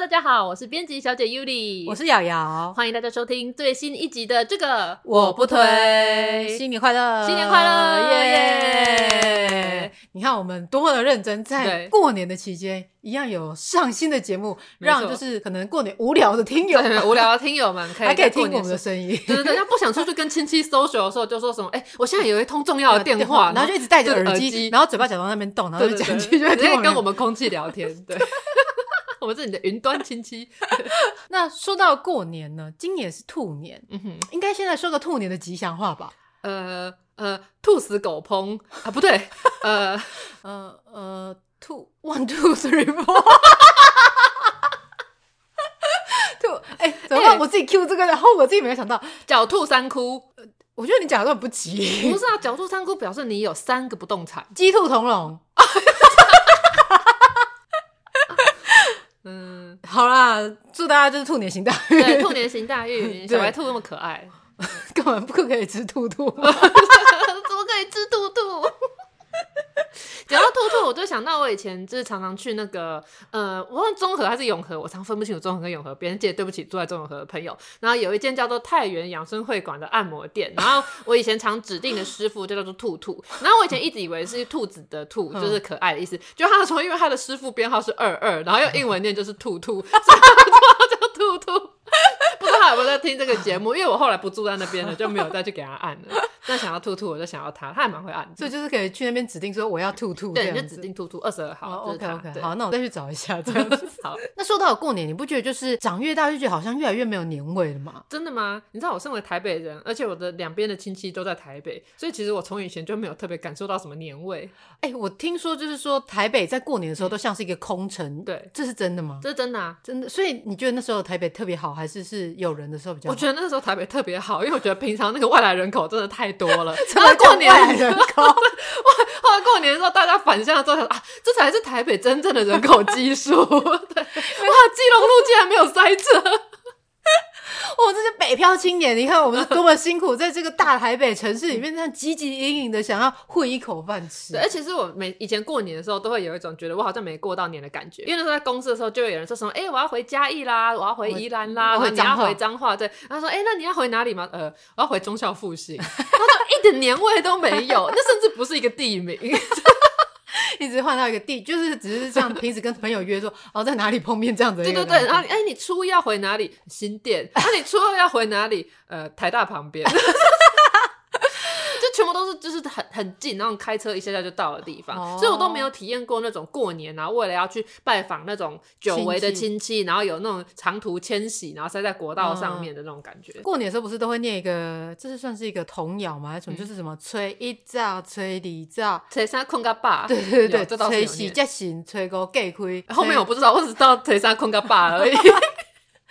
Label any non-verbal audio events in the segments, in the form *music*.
大家好，我是编辑小姐 Yuli，我是瑶瑶，欢迎大家收听最新一集的这个我不推。新年快乐，新年快乐，耶！你看我们多么的认真，在过年的期间一样有上新的节目，让就是可能过年无聊的听友，*laughs* 无聊的听友们可以 *laughs* 还可以听我们的声音。对对对，他不想出去跟亲戚 social 的时候，就说什么哎，我现在有一通重要的电话，然后就一直戴着耳机，然后嘴巴假装那边动，然后就讲句，就可以跟我们空气聊天，对。*laughs* 我们是你的云端亲戚。*laughs* 那说到过年呢，今年是兔年，嗯哼，应该现在说个兔年的吉祥话吧？呃呃，兔死狗烹啊，不对，*laughs* 呃呃呃，兔 one two three four，*laughs* 兔，哎、欸，怎么办、欸？我自己 Q 这个，然后我自己没有想到，狡兔三窟。我觉得你讲的很不吉。不是啊，狡兔三窟表示你有三个不动产，鸡兔同笼。嗯，好啦，祝大家就是兔年行大运，对，兔年行大运，*laughs* 小白兔那么可爱，*laughs* 根本不可以吃兔兔，*laughs* 怎么可以吃兔兔？我就想到我以前就是常常去那个，呃，我忘了中和还是永和，我常分不清楚综合跟永和。别人记得对不起，住在综合的朋友。然后有一间叫做太原养生会馆的按摩店，然后我以前常指定的师傅就叫做兔兔。然后我以前一直以为是兔子的兔，就是可爱的意思。就他说，因为他的师傅编号是二二，然后用英文念就是兔兔，*laughs* 所以他叫兔兔。不知道他有没有在听这个节目，因为我后来不住在那边了，就没有再去给他按了。但想要兔兔，我就想要他，他还蛮会按，所以就是可以去那边指定说我要兔兔，对，你就指定兔兔二十二号。Oh, OK OK，好，那我再去找一下 *laughs* 这样子。好，那说到过年，你不觉得就是长越大就觉得好像越来越没有年味了吗？真的吗？你知道我身为台北人，而且我的两边的亲戚都在台北，所以其实我从以前就没有特别感受到什么年味。哎、欸，我听说就是说台北在过年的时候都像是一个空城，对，这是真的吗？这是真的啊，真的。所以你觉得那时候台北特别好，还是是有人的时候比较好？我觉得那时候台北特别好，因为我觉得平常那个外来人口真的太多了。*laughs* 过年人口，哇！*laughs* 后来过年的时候，大家返乡之后啊，这才是台北真正的人口基数。*laughs* 对，哇！基隆路竟然没有塞车。我、哦、这些北漂青年，你看我们是多么辛苦，在这个大台北城市里面，这样汲汲营营的想要混一口饭吃。对，而且是我每以前过年的时候，都会有一种觉得我好像没过到年的感觉。因为那时候在公司的时候，就会有人说什么：“哎、欸，我要回嘉义啦，我要回宜兰啦，我你要回彰化。”对，然后说：“哎、欸，那你要回哪里吗？”呃，我要回忠孝复兴。*laughs* 他说一点年味都没有，那甚至不是一个地名。一直换到一个地，就是只是这样，平时跟朋友约说哦，在哪里碰面这样子。对对对，然后哎，你初一要回哪里？新店。那、啊、你初二要回哪里？呃，台大旁边。*laughs* 全部都是就是很很近，然后开车一下下就到的地方，oh. 所以我都没有体验过那种过年然后为了要去拜访那种久违的亲戚，然后有那种长途迁徙，然后塞在国道上面的那种感觉。过年的时候不是都会念一个，这是算是一个童谣吗？还是什么？就是什么吹一灶，吹二灶，吹三困个爸。对对对，吹四只行，吹个盖开。后面我不知道，我只知道吹三困个爸而已。*laughs*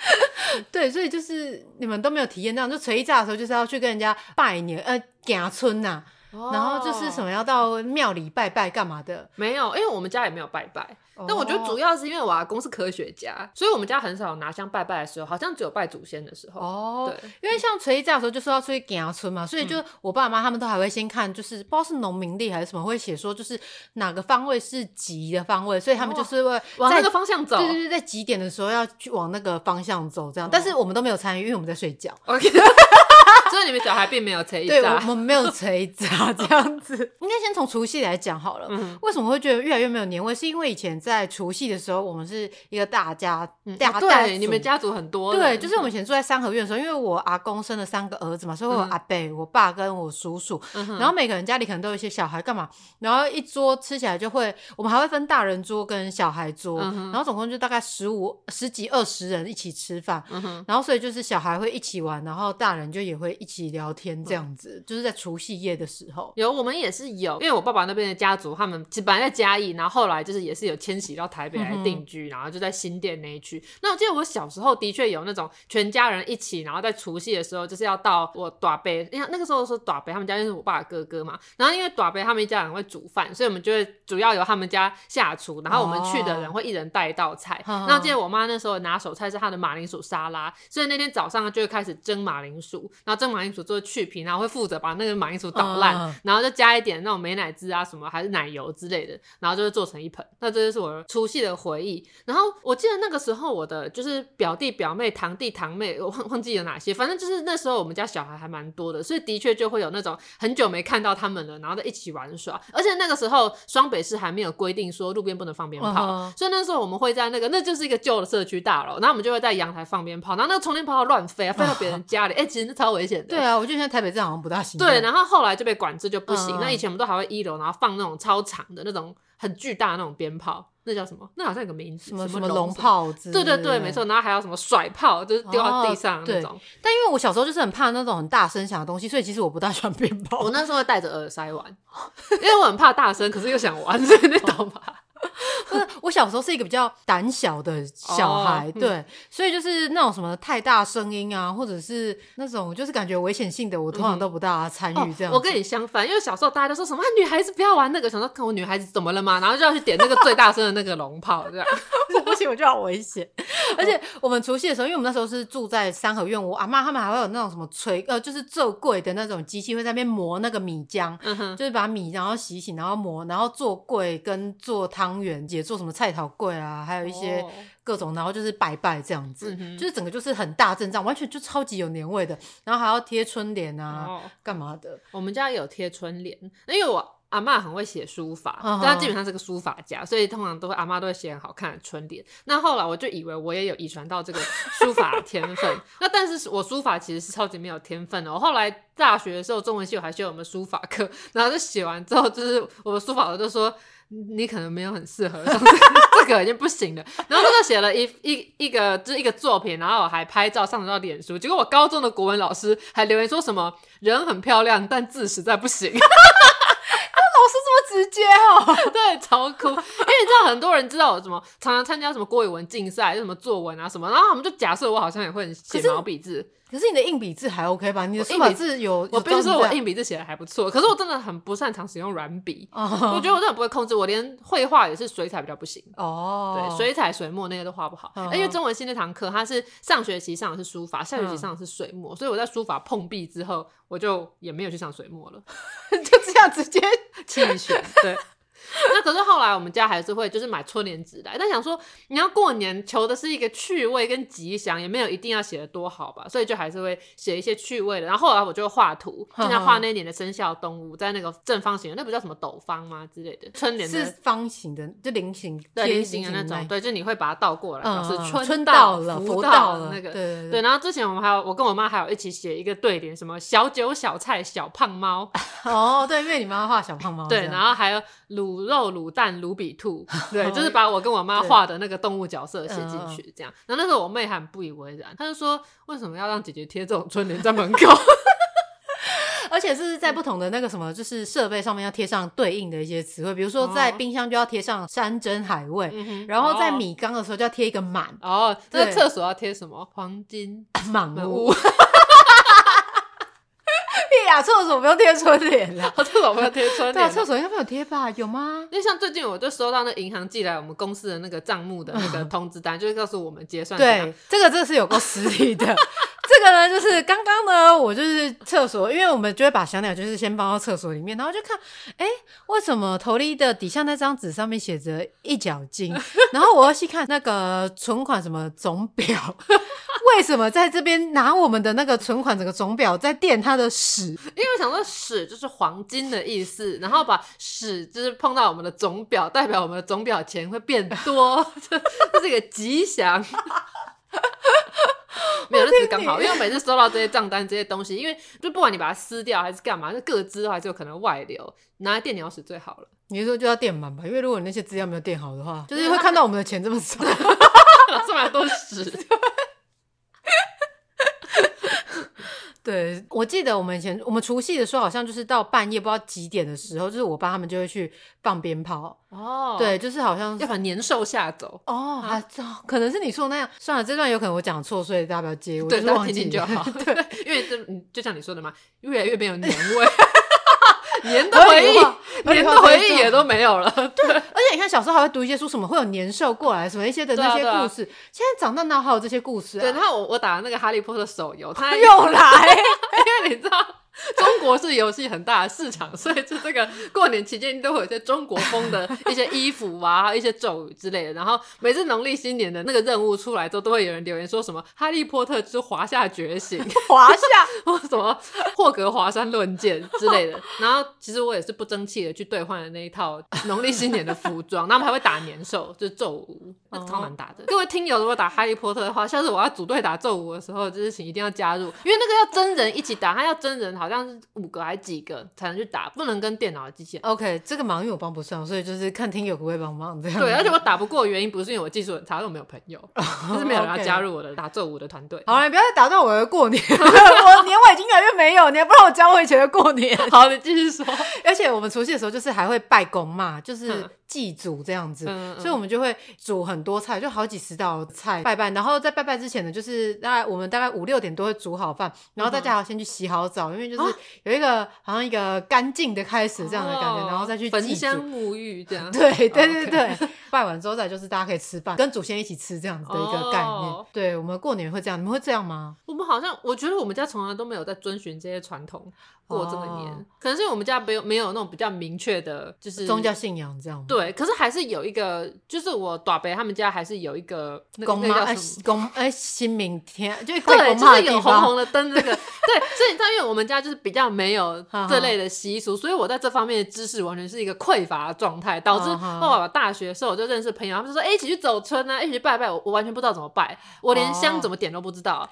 *laughs* 对，所以就是你们都没有体验到，就初一早的时候就是要去跟人家拜年，呃，行村呐、啊，oh. 然后就是什么要到庙里拜拜干嘛的？没有，因为我们家也没有拜拜。但我觉得主要是因为我阿公是科学家，所以我们家很少拿香拜拜的时候，好像只有拜祖先的时候。哦，对，因为像垂一这样的时候，就说要出去行春嘛，所以就我爸妈他们都还会先看，就是不知道是农民历还是什么，会写说就是哪个方位是吉的方位，所以他们就是会往那个方向走。对对对，在几点的时候要去往那个方向走，这样。但是我们都没有参与，因为我们在睡觉。OK。*laughs* 所以你们小孩并没有捶一对，炸我们没有捶炸 *laughs* 这样子。应该先从除夕来讲好了。嗯为什么会觉得越来越没有年味？是因为以前在除夕的时候，我们是一个大家大对，你们家族很多。对，就是我们以前住在三合院的时候，因为我阿公生了三个儿子嘛，所以我阿伯、我爸跟我叔叔，然后每个人家里可能都有一些小孩，干嘛？然后一桌吃起来就会，我们还会分大人桌跟小孩桌，然后总共就大概十五、十几、二十人一起吃饭，然后所以就是小孩会一起玩，然后大人就也会一起聊天，这样子，就是在除夕夜的时候。有，我们也是有，因为我爸爸那边的家族，他们其实本来在嘉义，然后后来就是也是有迁徙到台北来定居，然后就在新店那一区。那我记得我小时候的确有那种全家人一起，然后在除夕的时候就是要到我大伯，因为那个时候是大伯他们家就是我爸的哥哥嘛，然后因为大伯他们一家人会煮饭，所以我们就会主要由他们家下厨，然后我们去的人会一人带一道菜。那我记得我妈那时候拿手菜是她的马铃薯沙拉，所以那天早上就会开始蒸马铃薯，然后蒸马铃薯做去皮，然后会负责把那个马铃薯捣烂，然后就加一点那种美乃滋啊什么还是奶油之类的，然后就会做成一盆。那这就是我除夕的回忆。然后我记得那个时候我的就是表弟表妹、堂弟堂妹，我忘忘记有哪些，反正就是那时候我们家小孩还蛮多的，所以的确就会有那种很久没看到他们了，然后在一起玩耍。而且那个时候双北市还没有规定说路边不能放鞭炮，uh. 所以那时候我们会在那个那就是一个旧的社区大楼，然后我们就会在阳台放鞭炮，然后那个冲天炮乱飞啊，飞到别人家里，哎、uh 其实那超危险的。对啊，我觉得现在台北这样好像不大行。对，然后后来就被管制就不行。Uh. 那以前我们都还会一楼，然后放那种超长的那种很巨大的那种鞭炮。那叫什么？那好像有个名字，什么什么龙炮。对对对，没错。然后还有什么甩炮，就是丢到地上的那种。哦、但因为我小时候就是很怕那种很大声响的东西，所以其实我不大喜欢鞭炮。*laughs* 我那时候会戴着耳塞玩，因为我很怕大声，可是又想玩，所以那懂吧？*laughs* 不是，我小时候是一个比较胆小的小孩，哦、对，嗯、所以就是那种什么太大声音啊，或者是那种就是感觉危险性的，我通常都不大参与这样、嗯哦。我跟你相反，因为小时候大家都说什么、啊、女孩子不要玩那个，想说看我女孩子怎么了嘛，然后就要去点那个最大声的那个龙炮，这样 *laughs* 不行，我就要危险。*laughs* 而且我们除夕的时候，因为我们那时候是住在三合院，我阿妈他们还会有那种什么锤呃，就是做柜的那种机器，会在那边磨那个米浆，嗯、就是把米然后洗洗，然后磨，然后做柜跟做汤圆，也做什么菜头柜啊，还有一些各种，然后就是拜拜这样子，嗯、就是整个就是很大阵仗，完全就超级有年味的。然后还要贴春联啊，干、哦、嘛的？我们家有贴春联，因为我。阿嬷很会写书法，但她基本上是个书法家，所以通常都会阿嬷都会写很好看的春联。那后来我就以为我也有遗传到这个书法的天分，*laughs* 那但是我书法其实是超级没有天分的。我后来大学的时候，中文系我还修我们书法课，然后就写完之后，就是我们书法老师就说你可能没有很适合，这个已经不行了。*laughs* 然后他就写了一一一个就是一个作品，然后我还拍照上传到脸书。结果我高中的国文老师还留言说什么人很漂亮，但字实在不行。直接哦，*laughs* 对，超酷。因为你知道很多人知道我什么，常常参加什么郭语文竞赛，就什么作文啊什么，然后他们就假设我好像也会写毛笔字。可是你的硬笔字还 OK 吧？你的书法字有，我必须说我硬笔字写的还不错。可是我真的很不擅长使用软笔，我觉得我真的不会控制。我连绘画也是水彩比较不行哦。对，水彩、水墨那些都画不好。因为中文系那堂课，它是上学期上的是书法，下学期上的是水墨，所以我在书法碰壁之后，我就也没有去上水墨了，*laughs* 就这样直接弃权。*laughs* 对。*laughs* 那可是后来我们家还是会就是买春联纸来，但想说你要过年求的是一个趣味跟吉祥，也没有一定要写的多好吧，所以就还是会写一些趣味的。然后后来我就画图，经常画那一年的生肖动物，在那个正方形，那不叫什么斗方吗之类的？春联是方形的，就菱形，对，菱形的那种，对，就你会把它倒过来，表示春春到了，福到了那个，对对。然后之前我们还有我跟我妈还有一起写一个对联，什么小酒小菜小胖猫。哦，对，因为你妈画小胖猫。对，然后还有卤肉卤蛋。卢比兔，*laughs* 对，就是把我跟我妈画的那个动物角色写进去，这样。然后那时候我妹还不以为然，她就说：“为什么要让姐姐贴这种春联在门口？*laughs* 而且是在不同的那个什么，就是设备上面要贴上对应的一些词汇，比如说在冰箱就要贴上山珍海味，哦、然后在米缸的时候就要贴一个满。哦，这个厕所要贴什么？黄金 *laughs* 满屋。呀，厕所不用贴春联了，*laughs* 厕所不用贴春联。对啊，厕所应该没有贴吧？有吗？因为像最近我就收到那银行寄来我们公司的那个账目的那个通知单，*laughs* 就是告诉我们结算。对，这个这个是有够实体的，这 *laughs* 个呢，就是刚刚呢，我就是厕所，因为我们就会把小鸟就是先放到厕所里面，然后就看，哎，为什么头里的底下那张纸上面写着一角金？然后我要细看那个存款什么总表，*laughs* 为什么在这边拿我们的那个存款整个总表在垫他的屎？因为我想说屎就是黄金的意思，然后把屎就是碰到我们的总表，代表我们的总表钱会变多，*laughs* 这这是一个吉祥。*laughs* 没有，那是刚好，因为我每次收到这些账单这些东西，因为就不管你把它撕掉还是干嘛，那各资还是有可能外流，拿来垫鸟屎最好了。你是说就要垫满吧？因为如果你那些资料没有垫好的话，就是会看到我们的钱这么少，*laughs* 这么多屎。*laughs* 对，我记得我们以前我们除夕的时候，好像就是到半夜不知道几点的时候，就是我爸他们就会去放鞭炮。哦，对，就是好像要把年兽吓走。哦，啊可能是你说的那样。算了，这段有可能我讲错，所以大家不要接。对，大家听听就好。*laughs* 对，*laughs* 因为这就像你说的嘛，越来越没有年味。*laughs* *laughs* 年的回忆，年的回忆也都没有了。对，而且你看小时候还会读一些书，什么会有年兽过来，什么一些的那些故事。现在长大哪还有这些故事啊？对，然后我我打了那个哈利波特手游，他又来，*laughs* 因为你知道。*laughs* 中国是游戏很大的市场，所以就这个过年期间都会有一些中国风的一些衣服啊，一些咒语之类的。然后每次农历新年的那个任务出来之后，都会有人留言说什么《哈利波特之华夏觉醒 *laughs*》、华夏或什么霍格华山论剑之类的。然后其实我也是不争气的去兑换了那一套农历新年的服装。那我们还会打年兽，就是咒语，那超难打的。各位听友如果打哈利波特的话，下次我要组队打咒语的时候，就是请一定要加入，因为那个要真人一起打，他要真人。好像是五个还几个才能去打，不能跟电脑的机器人。OK，这个忙因为我帮不上，所以就是看听友可不可以帮忙这样。对，而且我打不过的原因不是因为我技术很差，因为我没有朋友，*laughs* 就是没有人要加入我的打咒舞的团队。好了，你不要再打断我的过年，*laughs* 我年味已经越来越没有，你还不让我讲我以前的过年。*laughs* 好，你继续说。而且我们除夕的时候就是还会拜公嘛，就是。祭祖这样子，嗯嗯、所以我们就会煮很多菜，就好几十道菜拜拜。然后在拜拜之前呢，就是大概我们大概五六点都会煮好饭，然后大家要先去洗好澡，嗯、因为就是有一个、啊、好像一个干净的开始这样的感觉，哦、然后再去焚香沐浴这样。*laughs* 对对对拜完之后再就是大家可以吃饭，跟祖先一起吃这样子的一个概念。哦、对，我们过年会这样，你们会这样吗？我们好像我觉得我们家从来都没有在遵循这些传统。过这个年，可能是因为我们家没有没有那种比较明确的，就是宗教信仰这样。对，可是还是有一个，就是我大伯他们家还是有一个公妈哎公哎新明天，就对，就是有红红的灯这个。*laughs* 对，所以你知道，因为我们家就是比较没有 *laughs* 这类的习俗，所以我在这方面的知识完全是一个匮乏的状态，导致后来我大学的时候我就认识朋友，他们就说哎一起去走村啊，一起去拜拜，我我完全不知道怎么拜，我连香怎么点都不知道。哦，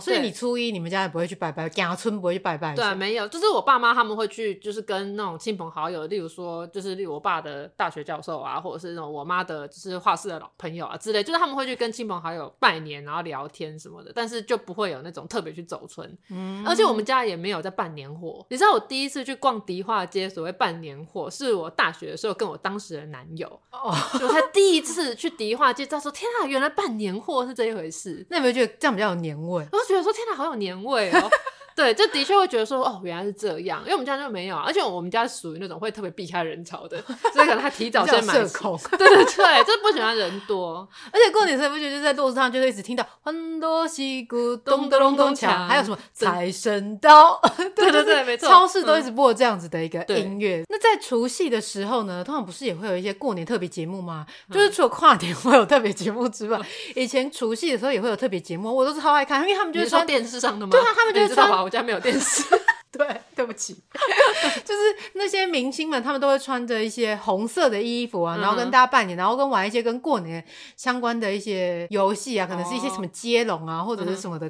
所以你初一你们家也不会去拜拜，家村不会去拜拜。对，没有，就是我爸妈他们会去，就是跟那种亲朋好友，例如说，就是例如我爸的大学教授啊，或者是那种我妈的，就是画室的老朋友啊之类，就是他们会去跟亲朋好友拜年，然后聊天什么的，但是就不会有那种特别去走村。嗯，而且我们家也没有在办年货。你知道我第一次去逛迪化街，所谓办年货，是我大学的时候跟我当时的男友，哦，*laughs* 我才第一次去迪化街，他说天啊，原来办年货是这一回事。那有没有觉得这样比较有年味？我就觉得说天哪，好有年味哦。对，就的确会觉得说，哦，原来是这样，因为我们家就没有，啊而且我们家属于那种会特别避开人潮的，所以可能他提早先买。社恐。*laughs* 对对对，就不喜欢人多，*laughs* 而且过年时候不觉得就在路上就会一直听到很多西鼓咚咚咚咚锵，还有什么财神到，对 *laughs* 对对，没错，超市都一直播这样子的一个音乐。那在除夕的时候呢，通常不是也会有一些过年特别节目吗？就是除了跨年会有特别节目之外，以前除夕的时候也会有特别节目，我都是超爱看，因为他们就是说电视上的吗？对啊，他们就是说。我家没有电视。*laughs* 对，对不起，*laughs* 就是那些明星们，他们都会穿着一些红色的衣服啊，然后跟大家拜年，然后跟玩一些跟过年相关的一些游戏啊，可能是一些什么接龙啊，或者是什么的。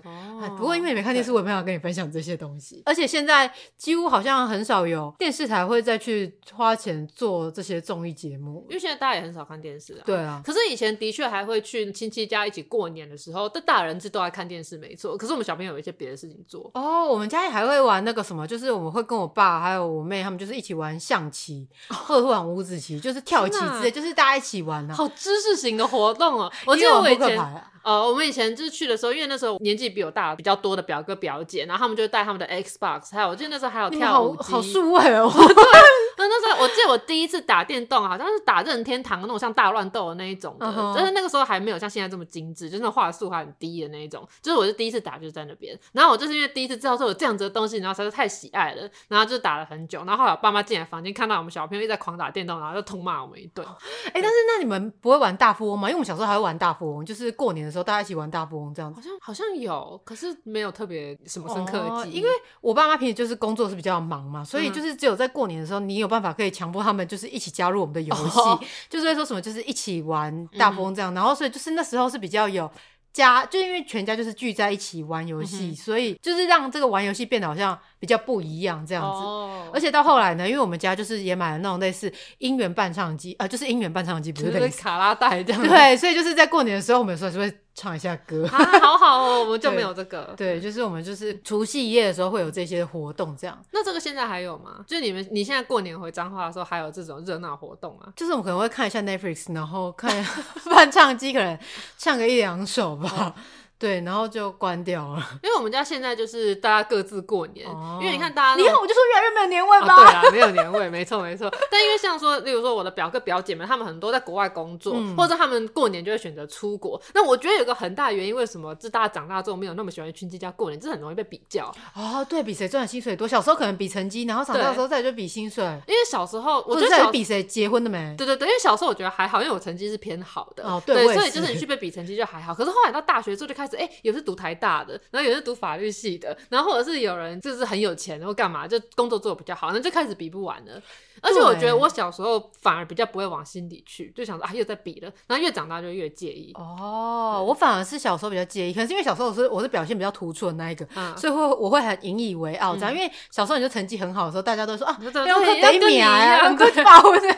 不过因为你没看电视，我也没办法跟你分享这些东西。而且现在几乎好像很少有电视台会再去花钱做这些综艺节目，因为现在大家也很少看电视啊。对啊，可是以前的确还会去亲戚家一起过年的时候，这大人是都爱看电视，没错。可是我们小朋友有一些别的事情做。哦，我们家也还会玩那个什么。就是我们会跟我爸还有我妹他们就是一起玩象棋，或者玩五子棋，就是跳棋之类，就是大家一起玩啊。好知识型的活动哦！我记得我以前，呃，我们以前就是去的时候，因为那时候年纪比我大比较多的表哥表姐，然后他们就带他们的 Xbox，还有我记得那时候还有跳舞机，好数位哦。*laughs* *laughs* 对，那那时候我记得我第一次打电动，好像是打任天堂那种像大乱斗的那一种的，但、uh huh. 是那个时候还没有像现在这么精致，就是那画素还很低的那一种。就是我是第一次打，就是在那边。然后我就是因为第一次知道说有这样子的东西，然后实在是太喜爱了，然后就打了很久。然后后来我爸妈进来房间，看到我们小朋友一直在狂打电动，然后就痛骂我们一顿。哎、欸，但是那你们不会玩大富翁吗？因为我们小时候还会玩大富翁，就是过年的时候大家一起玩大富翁这样子。好像好像有，可是没有特别什么深刻的记忆。因为我爸妈平时就是工作是比较忙嘛，所以就是只有在过年的时候，你有办法可以强迫他们就是一起加入我们的游戏，哦、*laughs* 就是会说什么就是一起玩大富翁这样。嗯、然后所以就是那时候是比较有。家就因为全家就是聚在一起玩游戏，嗯、所以就是让这个玩游戏变得好像比较不一样这样子。哦、而且到后来呢，因为我们家就是也买了那种类似音源伴唱机，呃，就是音源伴唱机，不是类似卡拉带这样。对，所以就是在过年的时候，我们有时候就会。唱一下歌，*laughs* 啊，好好哦，我们就没有这个。对，*laughs* 对，就是我们就是除夕夜的时候会有这些活动，这样。那这个现在还有吗？就你们你现在过年回彰化的时候，还有这种热闹活动啊？就是我们可能会看一下 Netflix，然后看 *laughs* 伴唱机，可能唱个一两首吧。对，然后就关掉了。*laughs* 因为我们家现在就是大家各自过年，哦、因为你看大家，你看我就说越来越没有年味吧？哦、对啊，没有年味，没错没错。但因为像说，例如说我的表哥表姐们，他们很多在国外工作，嗯、或者他们过年就会选择出国。那我觉得有个很大的原因，为什么自大家长大之后没有那么喜欢亲戚家过年，这很容易被比较。哦，对，比谁赚的薪水多。小时候可能比成绩，然后长大的时候再就比薪水。因为小时候我觉得比谁结婚的没？对对对，因为小时候我觉得还好，因为我成绩是偏好的。哦，对，对所以就是你去被比成绩就还好。可是后来到大学之后就开始，哎，有是读台。大的，然后有是读法律系的，然后或者是有人就是很有钱，然后干嘛就工作做的比较好，那就开始比不完了。而且我觉得我小时候反而比较不会往心里去，就想说啊又在比了，然后越长大就越介意。哦，我反而是小时候比较介意，可能是因为小时候我是我是表现比较突出的那一个，嗯、所以会我会很引以为傲这样。嗯、因为小时候你就成绩很好的时候，大家都说啊，要得名啊，快报的。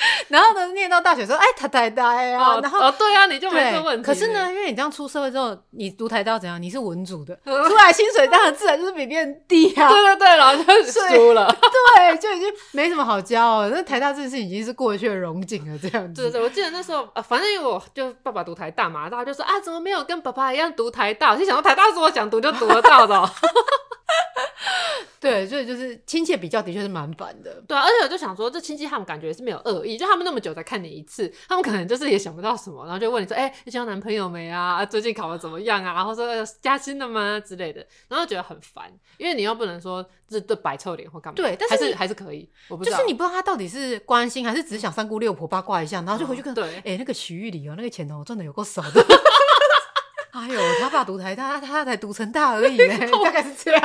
*laughs* 然后呢，念到大学说，哎，他台大啊，然后哦，对啊，你就没这问题。可是呢，因为你这样出社会之后，你读台大怎样？你是文组的，出来薪水当然自然就是比别人低啊。*laughs* 对对对，然后就输了。*laughs* 对，就已经没什么好骄傲了。那台大这件事已经是过去的荣景了，这样子。对对，我记得那时候，反正我就爸爸读台大嘛，大家就说啊，怎么没有跟爸爸一样读台大？我就想说台大是我想读就读得到的。对，所以就是亲戚比较的确是蛮烦的。对啊，而且我就想说，这亲戚他们感觉是没有恶意，就他们那么久才看你一次，他们可能就是也想不到什么，然后就问你说：“哎、欸，你交男朋友没啊？最近考的怎么样啊？”然后说加薪了吗之类的，然后觉得很烦，因为你又不能说这这摆臭脸或干嘛。对，但是，还是可以，我不知道，就是你不知道他到底是关心还是只是想三姑六婆八卦一下，然后就回去看。对，哎、欸，那个徐玉里哦，那个钱哦赚的有够少的。*laughs* 哎呦，他爸读台大，他他才读成大而已，*laughs* 大概是这样。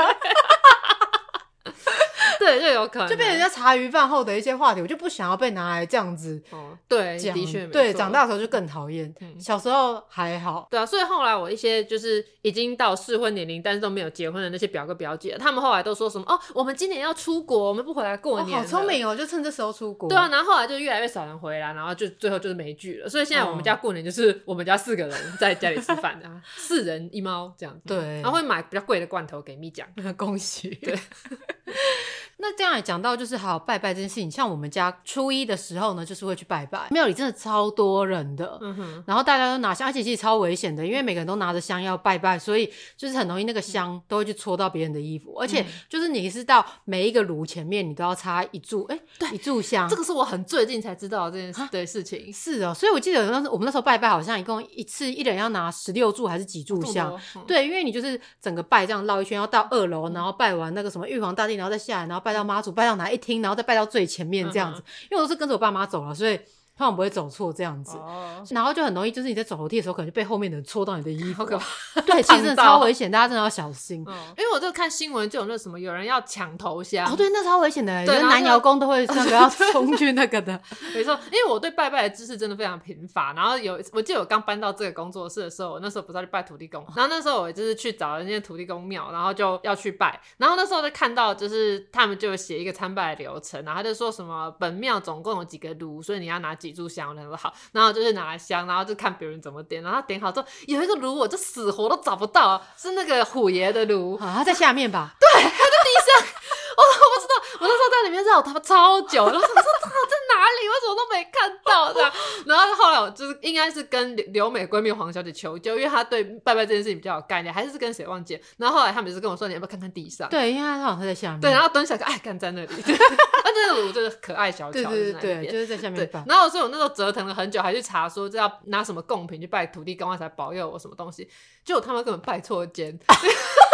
*laughs* 对，就有可能，就被人家茶余饭后的一些话题，我就不想要被拿来这样子。哦，对，的确，对，长大的时候就更讨厌。嗯，小时候还好。对啊，所以后来我一些就是已经到适婚年龄，但是都没有结婚的那些表哥表姐，他们后来都说什么哦，我们今年要出国，我们不回来过年。好聪明哦，就趁这时候出国。对啊，然后后来就越来越少人回来，然后就最后就是没聚了。所以现在我们家过年就是我们家四个人在家里吃饭啊，四人一猫这样子。对，然后会买比较贵的罐头给蜜酱，*laughs* 恭喜。对。那这样也讲到，就是还有拜拜这件事情。像我们家初一的时候呢，就是会去拜拜，庙里真的超多人的，嗯哼，然后大家都拿香，而且其实超危险的，因为每个人都拿着香要拜拜，所以就是很容易那个香都会去戳到别人的衣服，而且就是你是到每一个炉前面，你都要插一炷，哎，对，一炷香。这个是我很最近才知道这件事的事情。是哦，所以我记得当时我们那时候拜拜，好像一共一次一人要拿十六炷还是几炷香？对，因为你就是整个拜这样绕一圈，要到二楼，然后拜完那个什么玉皇大帝，然后再下来，然后拜到妈祖，拜到哪一厅，然后再拜到最前面这样子，因为我都是跟着我爸妈走了，所以。他们不会走错这样子，然后就很容易，就是你在走楼梯的时候，可能就被后面的人戳到你的衣服，*laughs* 对，其实真的超危险，大家真的要小心。因为我就看新闻，就有那什么有人要抢头香，哦，对，那超危险的，有的男瑶公都会那个要冲去那个的。*laughs* 没错，因为我对拜拜的知识真的非常贫乏。然后有，我记得我刚搬到这个工作室的时候，我那时候不是要去拜土地公，然后那时候我就是去找人家土地公庙，然后就要去拜。然后那时候就看到，就是他们就写一个参拜的流程，然后他就说什么本庙总共有几个炉，所以你要拿几炷香，然后好，然后就是拿来香，然后就看别人怎么点，然后点好之后有一个炉，我就死活都找不到，是那个虎爷的炉，*laughs* 啊，他在下面吧？*laughs* 对，他在地上，我我不知道，我那时候在里面绕他们超久，然后我说他在哪里？我怎么都没看到？道这样。*laughs* 然后后来我就是应该是跟留美闺蜜黄小姐求救，因为她对拜拜这件事情比较有概念，还是跟谁忘记了。然后后来他们是跟我说，你要不要看看地上？对，因为他好像在下面。对，然后蹲下来，哎，干在那里。那那个就是可爱小巧，对对对，就是在下面。对，然后所以我那时候折腾了很久，还去查说这要拿什么贡品去拜土地公才保佑我什么东西，结果他们根本拜错间。*laughs*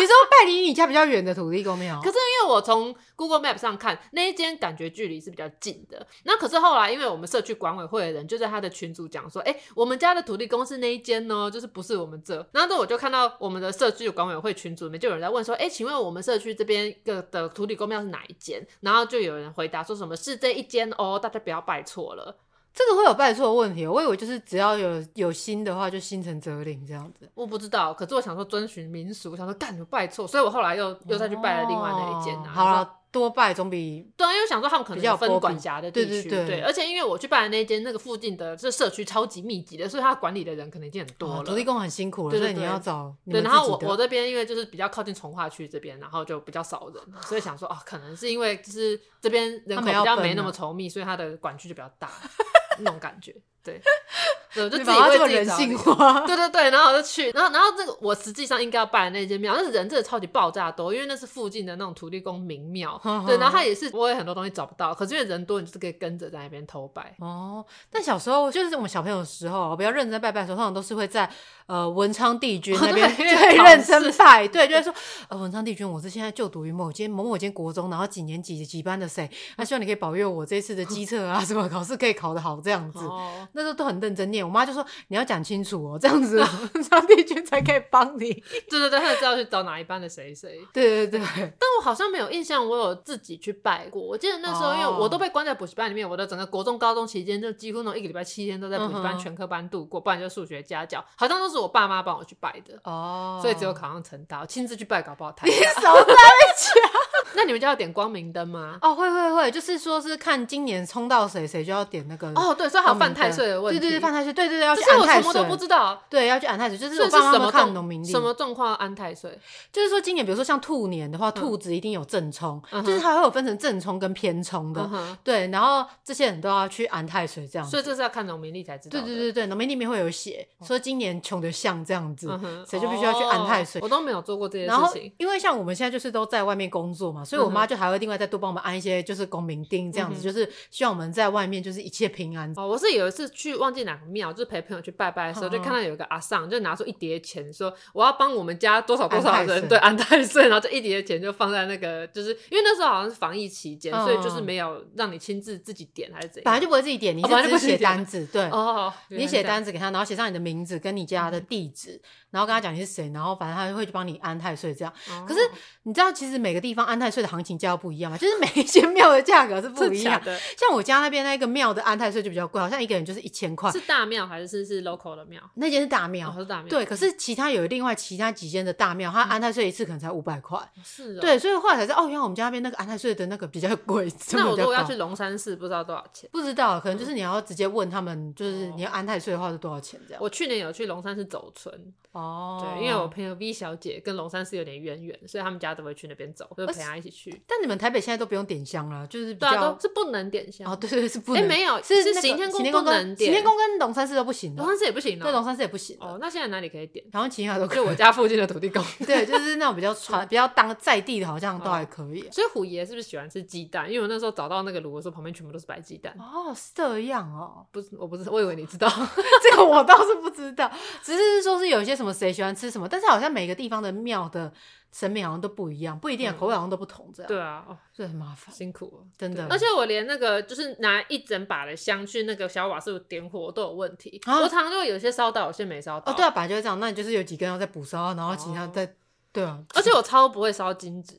你说拜离你家比较远的土地公庙，可是因为我从 Google Map 上看那一间，感觉距离是比较近的。那可是后来，因为我们社区管委会的人就在他的群组讲说，哎、我们家的土地公是那一间呢，就是不是我们这。然后我就看到我们的社区管委会群组里面就有人在问说，哎、欸，请问我们社区这边的的土地公庙是哪一间？然后就有人回答说什么是这一间哦，大家不要拜错了。这个会有拜错的问题，我以为就是只要有有心的话，就心诚则灵这样子。我不知道，可是我想说遵循民俗，我想说干什么拜错，所以我后来又又再去拜了另外那一间、啊。好了，多拜总比对，因为想说他们可能有分管辖的地区，对对对，而且因为我去拜的那一间，那个附近的这社区超级密集的，所以他管理的人可能已经很多了。土地公很辛苦了，对你要找对。然后我我这边因为就是比较靠近从化区这边，然后就比较少人，所以想说哦，可能是因为就是这边人口比较没那么稠密，所以他的管区就比较大。*laughs* 那种感觉，*laughs* *laughs* 对，对，我就自己为自己人性化，对对对，然后我就去，然后然后这个我实际上应该要拜的那间庙，但是人真的超级爆炸多，因为那是附近的那种土地公名庙，对，然后他也是我也很多东西找不到，可是因为人多，你就是可以跟着在那边偷拜。哦，但小时候就是我们小朋友的时候，比较认真拜拜的时候，通常都是会在呃文昌帝君那边最 *laughs* 认真拜，对，就是说呃文昌帝君，我是现在就读于某间某某间国中，然后几年几几班的谁，那希望你可以保佑我这次的机测啊什么考试可以考得好。这样子，哦、那时候都很认真念。我妈就说：“你要讲清楚哦，*laughs* 这样子 *laughs* 上帝君才可以帮你。*laughs* ”对对对，他就知道去找哪一班的谁谁。对对对，但我好像没有印象，我有自己去拜过。我记得那时候，因为我都被关在补习班里面，我的整个国中、高中期间，就几乎那种一个礼拜七天都在补习班、全科班度过，不然就数学家教，好像都是我爸妈帮我去拜的。哦，所以只有考上成大，亲自去拜搞不好太。你少在讲。*laughs* 那你们家要点光明灯吗？哦，会会会，就是说是看今年冲到谁，谁就要点那个。哦，对，所以还有犯太岁的问题。对对对，犯太岁，对对对，要去安太岁。我什么都不知道。对，要去安太岁，就是我爸妈看农民历。什么状况安太岁？就是说今年，比如说像兔年的话，兔子一定有正冲，就是它会有分成正冲跟偏冲的。对，然后这些人都要去安太岁这样。所以这是要看农民历才知道。对对对对，农民历里面会有写，说今年穷的像这样子，谁就必须要去安太岁。我都没有做过这些事情。然后因为像我们现在就是都在外面工作嘛，所以我妈就还会。另外再多帮我们安一些，就是公明钉这样子，嗯、就是希望我们在外面就是一切平安。哦，我是有一次去忘记哪个庙，就是陪朋友去拜拜的时候，嗯、就看到有一个阿桑，就拿出一叠钱，说我要帮我们家多少多少人对安太岁，然后这一叠钱就放在那个，就是因为那时候好像是防疫期间，嗯、所以就是没有让你亲自自己点还是怎样，本来就不会自己点，你是只写单子，对，哦，你写单子给他，然后写上你的名字跟你家的地址。嗯然后跟他讲你是谁，然后反正他会去帮你安太岁这样。哦、可是你知道，其实每个地方安太岁的行情价不一样嘛，就是每一间庙的价格是不一样 *laughs* 的。像我家那边那个庙的安太岁就比较贵，好像一个人就是一千块。是大庙还是是是 local 的庙？那间是大庙，哦、是大庙。对，可是其他有另外其他几间的大庙，它安太岁一次可能才五百块。是、哦。对，所以后来才知道，哦，原来我们家那边那个安太岁的那个比较贵。那我如果要去龙山寺，不知道多少钱？不知道，可能就是你要直接问他们，就是你要安太岁的话是多少钱这样。我去年有去龙山寺走村。哦。对，因为。我朋友 V 小姐跟龙山寺有点渊源，所以他们家都会去那边走，就陪她一起去。但你们台北现在都不用点香了，就是比较是不能点香哦。对对是不能。哎，没有，是行天宫不能点，行天宫跟龙山寺都不行，龙山寺也不行，对，龙山寺也不行。哦，那现在哪里可以点？然后其他都。就我家附近的土地公，*laughs* 对，就是那种比较传、比较当在地的，好像都还可以。*laughs* 所以虎爷是不是喜欢吃鸡蛋？因为我那时候找到那个炉的时候，旁边全部都是白鸡蛋。哦，是这样哦，不是，我不是，我以为你知道，*laughs* 这个我倒是不知道，只是说是有一些什么谁喜欢吃什么，但是好像每个地方的庙的神明好像都不一样，不一定口味好像都不同，这样。对啊，哦，这很麻烦，辛苦了，真的。而且我连那个就是拿一整把的香去那个小瓦斯点火都有问题，我常常就会有些烧到，有些没烧到。哦，对啊，本来就会这样，那你就是有几根要再补烧，然后其他再，对啊。而且我超不会烧金纸。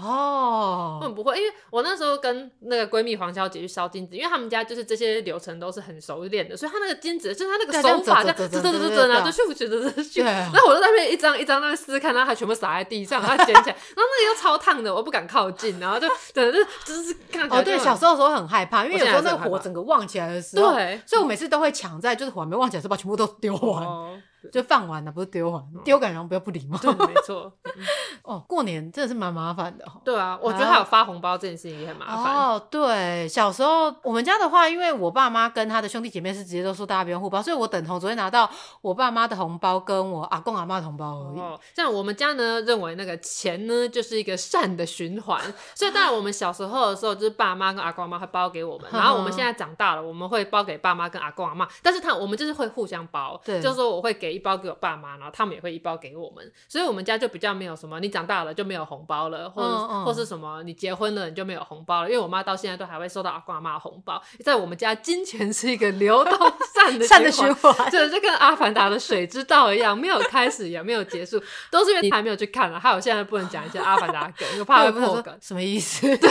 哦，根本不会，因为我那时候跟那个闺蜜黄小姐去烧金子，因为他们家就是这些流程都是很熟练的，所以她那个金子就是她那个手法，这样，这这这这，就咻咻的这咻，然后我就在那边一张一张那边撕看，然后还全部洒在地上，然后捡起来，然后那个又超烫的，我不敢靠近，然后就等着就是看。哦，对，小时候的时候很害怕，因为有时候那个火整个旺起来的时候，对，所以我每次都会抢在就是火还没旺起来的时候把全部都丢完。就放完了，不是丢完，丢感觉不要不礼貌。对，没错。*laughs* 哦，过年真的是蛮麻烦的。对啊，我觉得还有发红包这件事情也很麻烦。哦，对，小时候我们家的话，因为我爸妈跟他的兄弟姐妹是直接都说大家不用互包，所以我等同昨天拿到我爸妈的红包跟我阿公阿妈的红包而已。哦，像我们家呢，认为那个钱呢就是一个善的循环，所以当然我们小时候的时候，就是爸妈跟阿公阿妈会包给我们，*laughs* 然后我们现在长大了，我们会包给爸妈跟阿公阿妈，但是他我们就是会互相包，对，就是说我会给一包给我爸妈，然后他们也会一包给我们，所以我们家就比较没有什么你长大了就没有红包了，或者、嗯嗯、或是什么你结婚了你就没有红包了，因为我妈到现在都还会收到阿公阿妈的红包，在我们家金钱是一个流动善的 *laughs* 善的循环，对，就跟阿凡达的水之道一样，没有开始也没有结束，都是因为你还没有去看了，还有现在不能讲一些阿凡达梗，我怕会破梗，*laughs* 什么意思？*laughs* 对。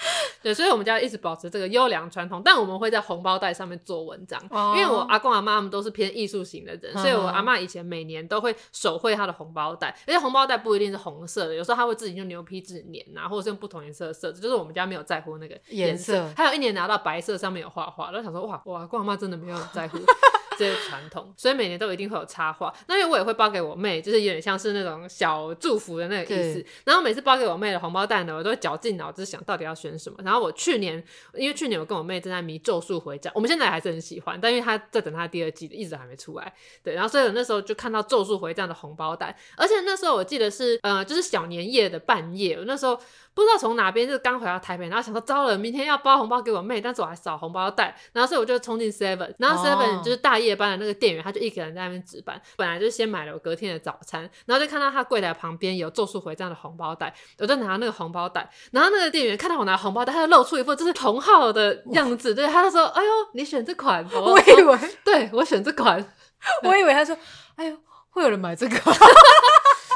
*laughs* 对，所以我们家一直保持这个优良传统，但我们会在红包袋上面做文章，哦、因为我阿公阿妈他们都是偏艺术型的人，嗯、所以我阿妈以前每年都会手绘她的红包袋，而且红包袋不一定是红色的，有时候她会自己用牛皮纸粘啊，或者是用不同颜色的色纸，就是我们家没有在乎那个颜色，颜色还有一年拿到白色上面有画画，然后想说哇，我阿公阿妈真的没有在乎。这些传统，所以每年都一定会有插画。那因为我也会包给我妹，就是有点像是那种小祝福的那个意思。然后每次包给我妹的红包袋呢，我都会绞尽脑汁想到底要选什么。然后我去年，因为去年我跟我妹正在迷《咒术回战》，我们现在还是很喜欢，但因为她在等她第二季，一直还没出来。对，然后所以我那时候就看到《咒术回战》的红包袋，而且那时候我记得是呃，就是小年夜的半夜，我那时候。不知道从哪边，就是刚回到台北，然后想说糟了，明天要包红包给我妹，但是我还少红包袋，然后所以我就冲进 Seven，然后 Seven 就是大夜班的那个店员，他就一个人在那边值班，本来就先买了我隔天的早餐，然后就看到他柜台旁边有咒术回战的红包袋，我就拿那个红包袋，然后那个店员看到我拿红包袋，他就露出一副就是同号的样子，对，他就说：“哎呦，你选这款。”我以为，对我选这款，*laughs* 我以为他说：“哎呦，会有人买这个。*laughs* ”然后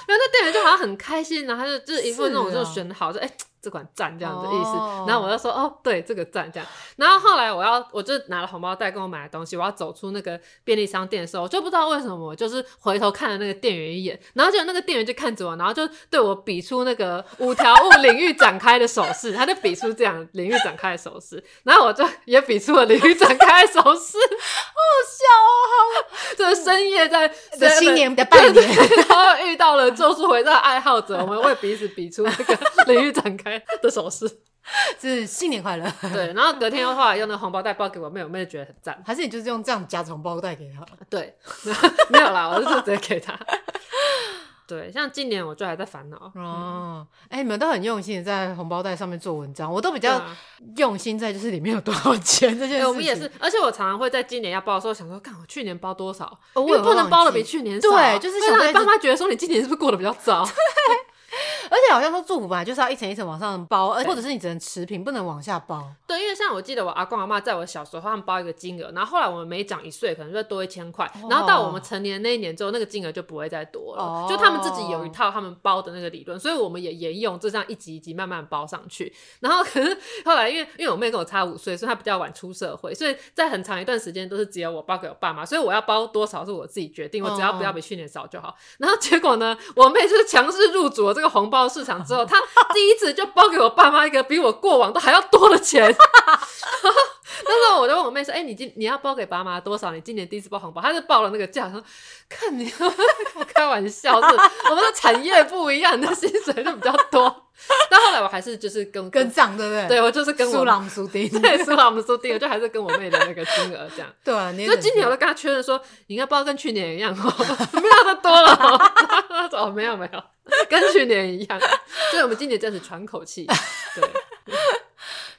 那店员就好像很开心，然后他就就是一副那种就选好，说：“哎。”这款赞这样的意思，oh. 然后我就说哦，对，这个赞这样。然后后来我要，我就拿了红包袋跟我买的东西，我要走出那个便利商店的时候，我就不知道为什么，我就是回头看了那个店员一眼，然后就那个店员就看着我，然后就对我比出那个五条悟领域展开的手势，*laughs* 他就比出这样领域展开的手势，然后我就也比出了领域展开的手势，好笑哦，*laughs* 就是深夜在的新年的拜年，*laughs* 然后遇到了咒术回战爱好者，我们为彼此比出那个领域展开。*laughs* 的手势，是新年快乐。对，然后隔天的话，用那个红包袋包给我妹，我妹就觉得很赞。还是你就是用这样夹红包袋给她？对，*laughs* 没有啦，我就是直接给她。*laughs* 对，像今年我就还在烦恼。哦，哎、嗯欸，你们都很用心在红包袋上面做文章，我都比较用心在就是里面有多少钱这件事情。欸、我们也是，而且我常常会在今年要包的时候想说，看我去年包多少，哦、我也不能包的比去年少。对，就是想让爸妈觉得说你今年是不是过得比较糟？对。而且好像说祝福本来就是要一层一层往上包，而或者是你只能持平，不能往下包。对，因为像我记得我阿公阿妈在我小时候，他们包一个金额，然后后来我们每长一岁，可能就会多一千块，然后到我们成年那一年之后，那个金额就不会再多了。哦、就他们自己有一套他们包的那个理论，所以我们也沿用，就这样一级一级慢慢包上去。然后可是后来因为因为我妹跟我差五岁，所以她比较晚出社会，所以在很长一段时间都是只有我包给我爸妈，所以我要包多少是我自己决定，我只要不要比去年少就好。哦、然后结果呢，我妹就是强势入主了这个红包到市场之后，他。第一次就包给我爸妈一个比我过往都还要多的钱，*laughs* 那时候我就问我妹说：“哎、欸，你今你要包给爸妈多少？你今年第一次包红包？”她就报了那个价，说：“看你，我开玩笑，是 *laughs* 我们的产业不一样，你的薪水就比较多。*laughs* ”但后来我还是就是跟跟账，对不对？对，我就是跟我苏朗苏丁，对，苏朗苏丁，我就还是跟我妹的那个金额这样。对啊，所以今年我都跟她确认说，你应该包跟去年一样哦，没有的多了哦。哦，没有没有，跟去年一样。所以我们今年这样子喘口气。对，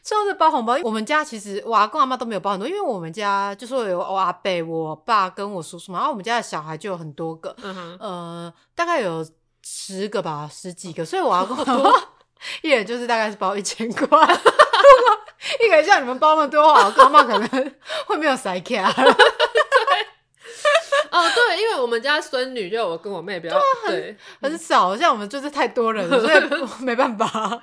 说是包红包，我们家其实我阿公阿妈都没有包很多，因为我们家就说有我阿伯、我爸跟我叔叔嘛，然后我们家的小孩就有很多个，嗯大概有。十个吧，十几个，所以我要跟我多，*laughs* 一人就是大概是包一千块。*laughs* 一个人像你们包那么多，我阿公阿妈可能会没有塞卡。*laughs* 哦，对，因为我们家孙女就我跟我妹比较对很少，像我们就是太多人了，*laughs* 所以没办法。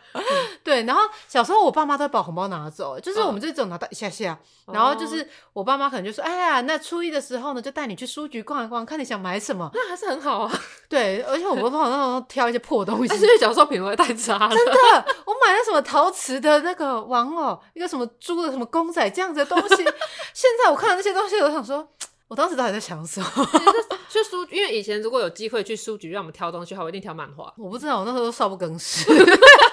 对，然后小时候我爸妈都会把红包拿走，就是我们就只有拿到一下下，然后就是我爸妈可能就说：“哎呀，那初一的时候呢，就带你去书局逛一逛，看你想买什么。”那还是很好啊。对，而且我们好像挑一些破东西，但 *laughs* 是因为小时候品味太差了。真的，我买了什么陶瓷的那个玩偶，一个什么猪的什么公仔这样子的东西，现在我看到那些东西，我想说。我当时到底在想什么？*laughs* 就书，因为以前如果有机会去书局让我们挑东西的话，我一定挑漫画。我不知道，我那时候都少不更事。*laughs*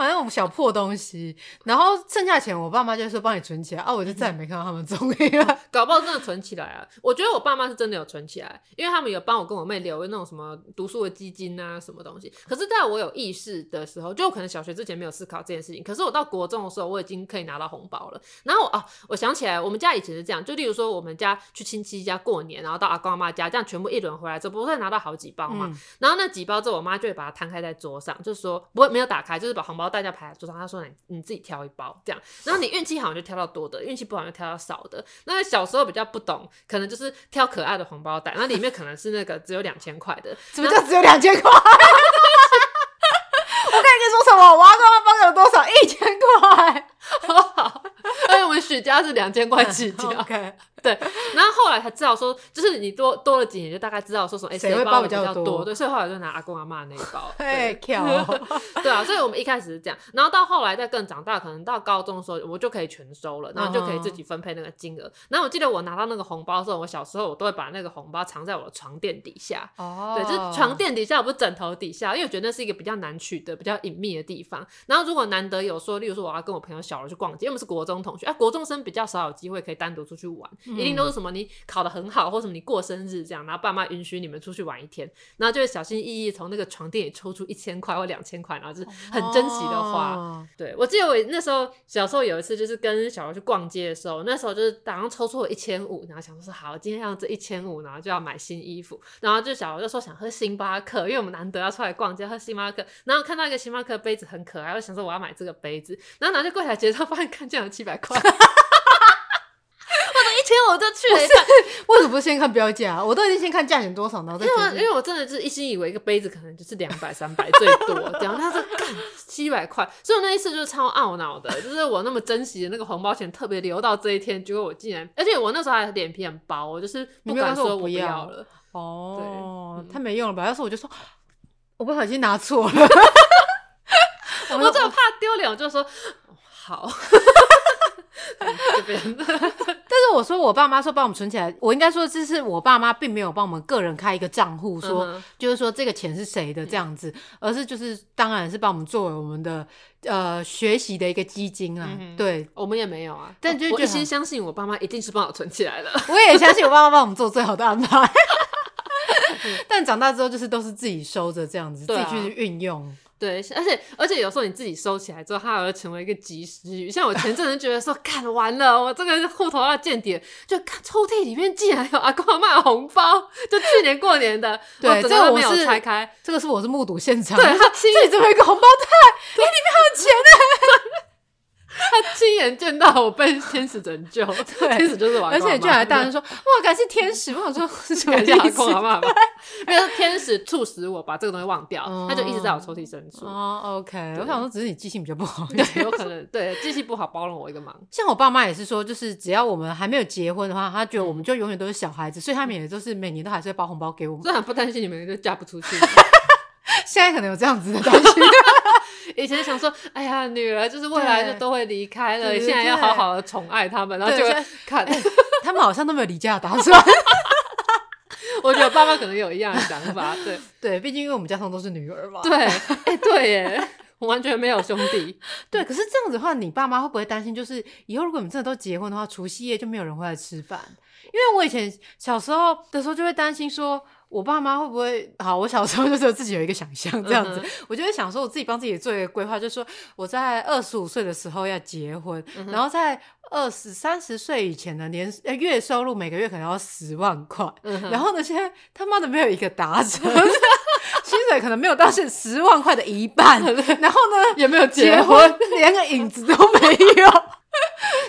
反正我们小破东西，然后剩下钱，我爸妈就说帮你存起来啊，我就再也没看到他们踪影了。*laughs* 搞不好真的存起来啊！我觉得我爸妈是真的有存起来，因为他们有帮我跟我妹留那种什么读书的基金啊，什么东西。可是在我有意识的时候，就可能小学之前没有思考这件事情。可是我到国中的时候，我已经可以拿到红包了。然后啊，我想起来，我们家以前是这样，就例如说我们家去亲戚家过年，然后到阿公阿妈家，这样全部一轮回来之后，不会拿到好几包嘛？嗯、然后那几包之后，我妈就会把它摊开在桌上，就是说不会没有打开，就是把红包大家排在桌上。说你你自己挑一包这样，然后你运气好就挑到多的，运气不好就挑到少的。那小时候比较不懂，可能就是挑可爱的红包袋，那里面可能是那个只有两千块的。*laughs* 什么叫只有两千块？*laughs* 我跟你说什么？我要看他包有多少？一千块。*laughs* 好好，而且我们许家是两千块起跳。*laughs* OK。*laughs* 对，然后后来才知道说，就是你多多了几年，就大概知道说什么，哎，谁会包比较多？对，所以后来就拿阿公阿妈那一包。哎，跳，对啊，所以我们一开始是这样，然后到后来再更长大，可能到高中的时候，我就可以全收了，然后就可以自己分配那个金额。然后我记得我拿到那个红包的时候，我小时候我都会把那个红包藏在我的床垫底下。哦，对，就是床垫底下，不是枕头底下，因为我觉得那是一个比较难取得、比较隐秘的地方。然后如果难得有说，例如说我要跟我朋友小罗去逛街，因为我们是国中同学，啊，国中生比较少有机会可以单独出去玩，一定都是什么你。考得很好，或什么你过生日这样，然后爸妈允许你们出去玩一天，然后就会小心翼翼从那个床垫里抽出一千块或两千块，然后就是很珍惜的花。哦、对，我记得我那时候小时候有一次就是跟小孩去逛街的时候，那时候就是打算抽出了一千五，然后想说好，今天要这一千五，然后就要买新衣服，然后就小孩就说想喝星巴克，因为我们难得要出来逛街喝星巴克，然后看到一个星巴克杯子很可爱，我想说我要买这个杯子，然后拿去柜台结账，发现看见有七百块。一天我就去了一趟，为什么不先看标价？我都已经先看价钱多少，然后再因为。因为我真的是一心以为一个杯子可能就是两百、三百最多，这样。他说干七百块，所以我那一次就是超懊恼的，就是我那么珍惜的那个红包钱特别留到这一天，结果我竟然，而且我那时候还脸皮很薄，我就是不敢说我不要了。哦，太没用了吧？要是我就说 *laughs* 我不小心拿错了，*laughs* 我这么怕丢脸，我就说好。这边，但是我说我爸妈说帮我们存起来，我应该说这是我爸妈并没有帮我们个人开一个账户，说、嗯、就是说这个钱是谁的这样子，嗯、而是就是当然是帮我们作为我们的呃学习的一个基金啊。嗯、对，我们也没有啊，但就我一心相信我爸妈一定是帮我存起来的，我也相信我爸妈帮我们做最好的安排。*laughs* 但长大之后就是都是自己收着这样子，啊、自己去运用。对，而且而且有时候你自己收起来之后，它还会成为一个及时雨。像我前阵子觉得说，*laughs* 干完了，我这个户头要见底，就看抽屉里面竟然有阿公阿嬷的红包，就去年过年的，对，这个没有拆开，这个是我是目睹现场，对，他自己这么一个红包袋，哎欸，里面还有钱呢。*laughs* 他亲眼见到我被天使拯救，*laughs* 对天使就是我，而且居然还大声说：“哇，感谢天使！” *laughs* 我想说是什么意思？因为天使促使我把这个东西忘掉，他就一直在我抽屉深处。哦，OK，我想说只是你记性比较不好，对，有可能对记性不好，包容我一个忙。像我爸妈也是说，就是只要我们还没有结婚的话，他觉得我们就永远都是小孩子，所以他们也就是每年都还是会包红包给我们。所以很不担心你们就嫁不出去。*laughs* *laughs* 现在可能有这样子的担心。*laughs* 以前想说，哎呀，女儿就是未来就都会离开了，现在要好好的宠爱他们，然后就看他们好像都没有离家的打算。*laughs* 我觉得爸妈可能有一样的想法，对对，毕竟因为我们家通都是女儿嘛。对，哎，对耶，我完全没有兄弟。对，可是这样子的话，你爸妈会不会担心？就是以后如果你们真的都结婚的话，除夕夜就没有人会来吃饭？因为我以前小时候的时候就会担心说。我爸妈会不会好？我小时候就是自己有一个想象这样子，嗯、我就会想说，我自己帮自己做一个规划，就是说我在二十五岁的时候要结婚，嗯、然后在二十三十岁以前的年月收入每个月可能要十万块，嗯、然后呢，现在他妈的没有一个达成，*laughs* 薪水可能没有到是十万块的一半，然后呢也没有结婚，连个影子都没有。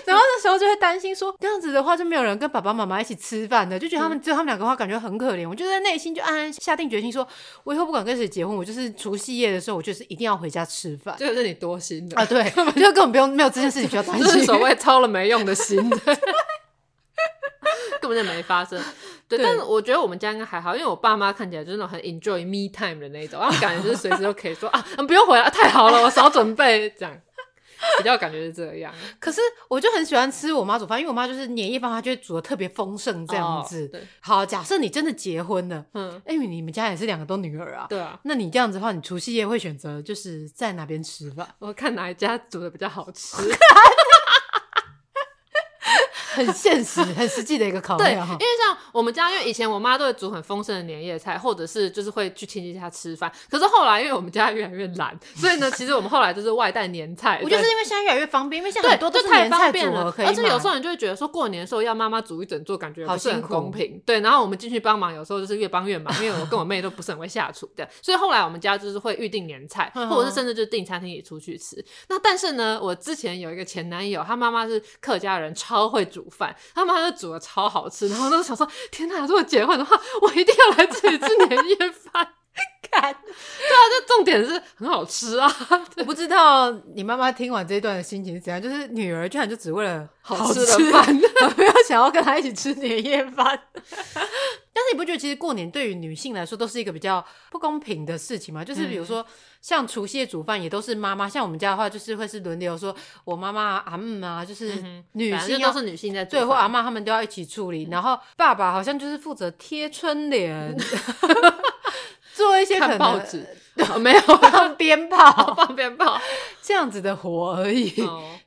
*laughs* 然后那时候就会担心说，这样子的话就没有人跟爸爸妈妈一起吃饭的，就觉得他们只有他们两个话，感觉很可怜。我就在内心就暗暗下定决心说，我以后不管跟谁结婚，我就是除夕夜的时候，我就是一定要回家吃饭。这个是你多心的啊，对，*laughs* 就根本不用没有这件事情需要担心，*laughs* 所谓操了没用的心，根本就没发生。对，对但是我觉得我们家应该还好，因为我爸妈看起来就是那种很 enjoy me time 的那种，然后感觉就是随时都可以说啊，不用回来，太好了，我少准备这样。*laughs* 比较感觉是这样。可是我就很喜欢吃我妈煮饭，因为我妈就是年夜饭，她就会煮的特别丰盛这样子。对，好，假设你真的结婚了，嗯，因为你们家也是两个都女儿啊，对啊，那你这样子的话，你除夕夜会选择就是在哪边吃饭？我看哪一家煮的比较好吃。*laughs* *laughs* 很现实、很实际的一个考虑。对，因为像我们家，因为以前我妈都会煮很丰盛的年夜菜，或者是就是会去亲戚家吃饭。可是后来，因为我们家越来越懒，所以呢，其实我们后来就是外带年菜。我就是因为现在越来越方便，因为现在很多都是年菜组合可以。而且有时候你就会觉得说，过年的时候要妈妈煮一整桌，感觉不是很公平。对，然后我们进去帮忙，有时候就是越帮越忙，因为我跟我妹都不是很会下厨的。所以后来我们家就是会预定年菜，或者是甚至就订餐厅里出去吃。那但是呢，我之前有一个前男友，他妈妈是客家人，超会煮煮饭，他妈。他煮的超好吃，然后都想说：天哪！如果结婚的话，我一定要来这里吃年夜饭。*laughs* 看，对啊，这重点是很好吃啊！*laughs* 我不知道你妈妈听完这一段的心情是怎样，就是女儿居然就只为了好吃的饭，不要 *laughs* 想要跟她一起吃年夜饭。但是你不觉得其实过年对于女性来说都是一个比较不公平的事情吗？就是比如说像除夕夜煮饭也都是妈妈，像我们家的话就是会是轮流说，我妈妈阿姆啊，就是女性都是女性在做，对，或阿妈他们都要一起处理，然后爸爸好像就是负责贴春联，做一些看报纸。*laughs* 没有 *laughs* 放鞭炮，放鞭炮这样子的活而已。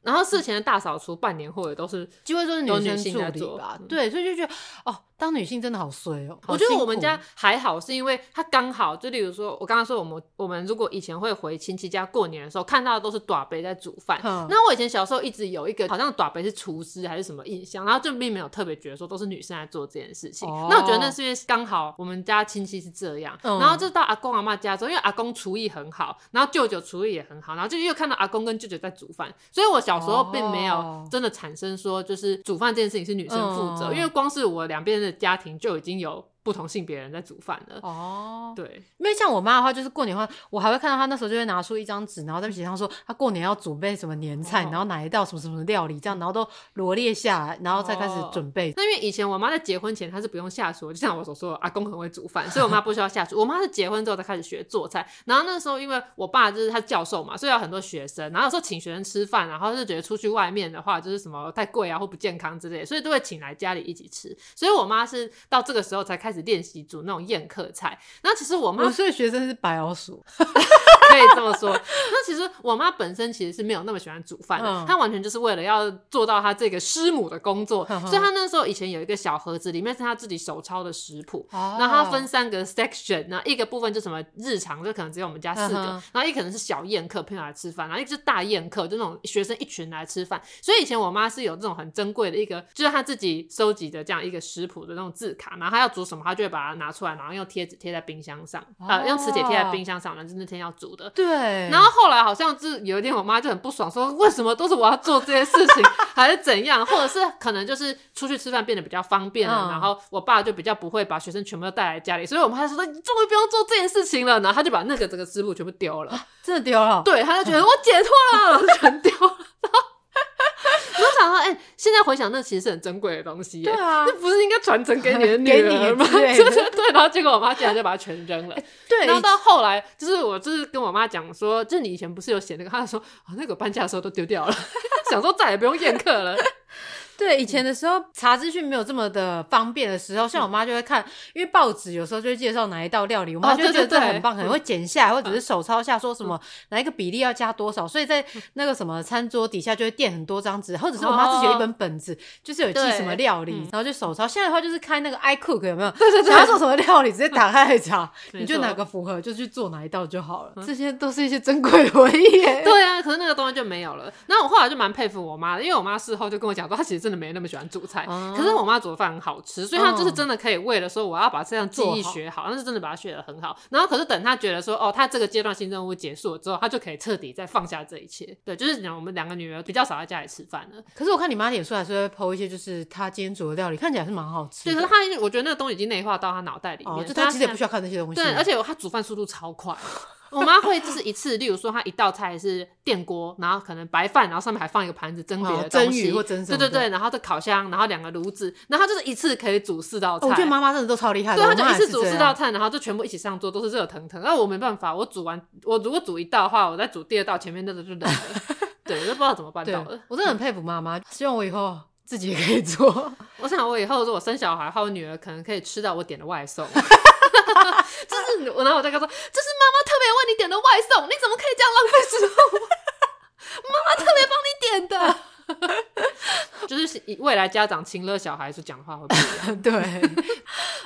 然后事前的大扫除、半年货也都是，几乎都是女性在做吧？对，所以就觉得哦，当女性真的好衰哦。我觉得我们家还好，是因为他刚好就例如说，我刚刚说我们我们如果以前会回亲戚家过年的时候，看到的都是短杯在煮饭。那我以前小时候一直有一个好像短杯是厨师还是什么印象，然后就并没有特别觉得说都是女生在做这件事情。那我觉得那是因为刚好我们家亲戚是这样，然后就到阿公阿妈家之后，因为阿公厨艺很好，然后舅舅厨艺也很好，然后就又看到阿公跟舅舅在煮饭，所以我小时候并没有真的产生说就是煮饭这件事情是女生负责，因为光是我两边的家庭就已经有。不同性别人在煮饭的哦，对，因为像我妈的话，就是过年的话，我还会看到她那时候就会拿出一张纸，然后在写上说她过年要准备什么年菜，然后哪一道什么什么料理，这样，然后都罗列下来，然后再开始准备。那因为以前我妈在结婚前她是不用下厨，就像我所说的，阿公很会煮饭，所以我妈不需要下厨。我妈是结婚之后才开始学做菜，然后那时候因为我爸就是他教授嘛，所以有很多学生，然后有时候请学生吃饭，然后就觉得出去外面的话就是什么太贵啊或不健康之类，所以都会请来家里一起吃。所以我妈是到这个时候才开始练习煮那种。宴客菜，那其实我妈，所以学生是白老鼠，*laughs* 可以这么说。那其实我妈本身其实是没有那么喜欢煮饭的，嗯、她完全就是为了要做到她这个师母的工作，嗯、所以她那时候以前有一个小盒子，里面是她自己手抄的食谱，哦、然后她分三个 section，然后一个部分就什么日常，就可能只有我们家四个，嗯、然后一可能是小宴客，朋友来吃饭，然后一个是大宴客，就那种学生一群来吃饭。所以以前我妈是有这种很珍贵的一个，就是她自己收集的这样一个食谱的那种字卡，然后她要煮什么，她就会把它拿出来。然后用贴纸贴在冰箱上，呃，用磁铁贴在冰箱上，然后就那天要煮的。对。然后后来好像是有一天，我妈就很不爽，说为什么都是我要做这些事情，*laughs* 还是怎样？或者是可能就是出去吃饭变得比较方便了，然后我爸就比较不会把学生全部都带来家里，所以我妈就说你终于不用做这件事情了，然后他就把那个这个食谱全部丢了，真的丢了。对，他就觉得我解脱了，全丢了。*laughs* 我想说，哎、欸，现在回想，那其实是很珍贵的东西，对啊，那不是应该传承给你的女儿吗？*laughs* 对然后结果我妈竟然就把它全扔了。欸、对，然后到后来，就是我就是跟我妈讲说，就是你以前不是有写那个，她就说啊，那个搬家的时候都丢掉了，*laughs* 想说再也不用宴客了。对，以前的时候查资讯没有这么的方便的时候，像我妈就会看，因为报纸有时候就会介绍哪一道料理，我妈就觉得这很棒，可能会剪下来，或者是手抄下说什么哪一个比例要加多少，所以在那个什么餐桌底下就会垫很多张纸，或者是我妈自己有一本本子，就是有记什么料理，然后就手抄。现在的话就是开那个 iCook 有没有？对对对，想要做什么料理直接打开来查，*laughs* 你就哪个符合就去做哪一道就好了。这些都是一些珍贵的回忆。*laughs* 对啊，可是那个东西就没有了。那我后来就蛮佩服我妈的，因为我妈事后就跟我讲说，她其实真的没那么喜欢煮菜，可是我妈煮的饭很好吃，所以她就是真的可以为了说我要把这样技艺学好，那是真的把它学得很好。然后可是等她觉得说哦，她这个阶段性任务结束了之后，她就可以彻底再放下这一切。对，就是讲我们两个女儿比较少在家里吃饭了。可是我看你妈脸书还是会 po 一些，就是她今天煮的料理，看起来是蛮好吃。对，可是她，我觉得那个东西已经内化到她脑袋里面，就她其实也不需要看那些东西。对，而且她煮饭速度超快。我妈会就是一次，例如说她一道菜是电锅，然后可能白饭，然后上面还放一个盘子蒸别的东西，或蒸对对对，然后这烤箱，然后两个炉子，然后她就是一次可以煮四道菜。我觉得妈妈真的都超厉害，对，她就一次煮四道菜，然后就全部一起上桌，都是热腾腾。那我没办法，我煮完我如果煮一道的话，我再煮第二道，前面那个就冷了。*laughs* 对，我都不知道怎么办到的。我真的很佩服妈妈，希望我以后自己也可以做。*laughs* 我想我以后如果生小孩，还有女儿，可能可以吃到我点的外送。*laughs* *laughs* 就是我，然后我在跟他说，这是妈妈特别为你点的外送，你怎么可以这样浪费食物？妈妈特别帮你点的。*laughs* 就是未来家长亲热小孩，是讲话会不一样。*laughs* 对，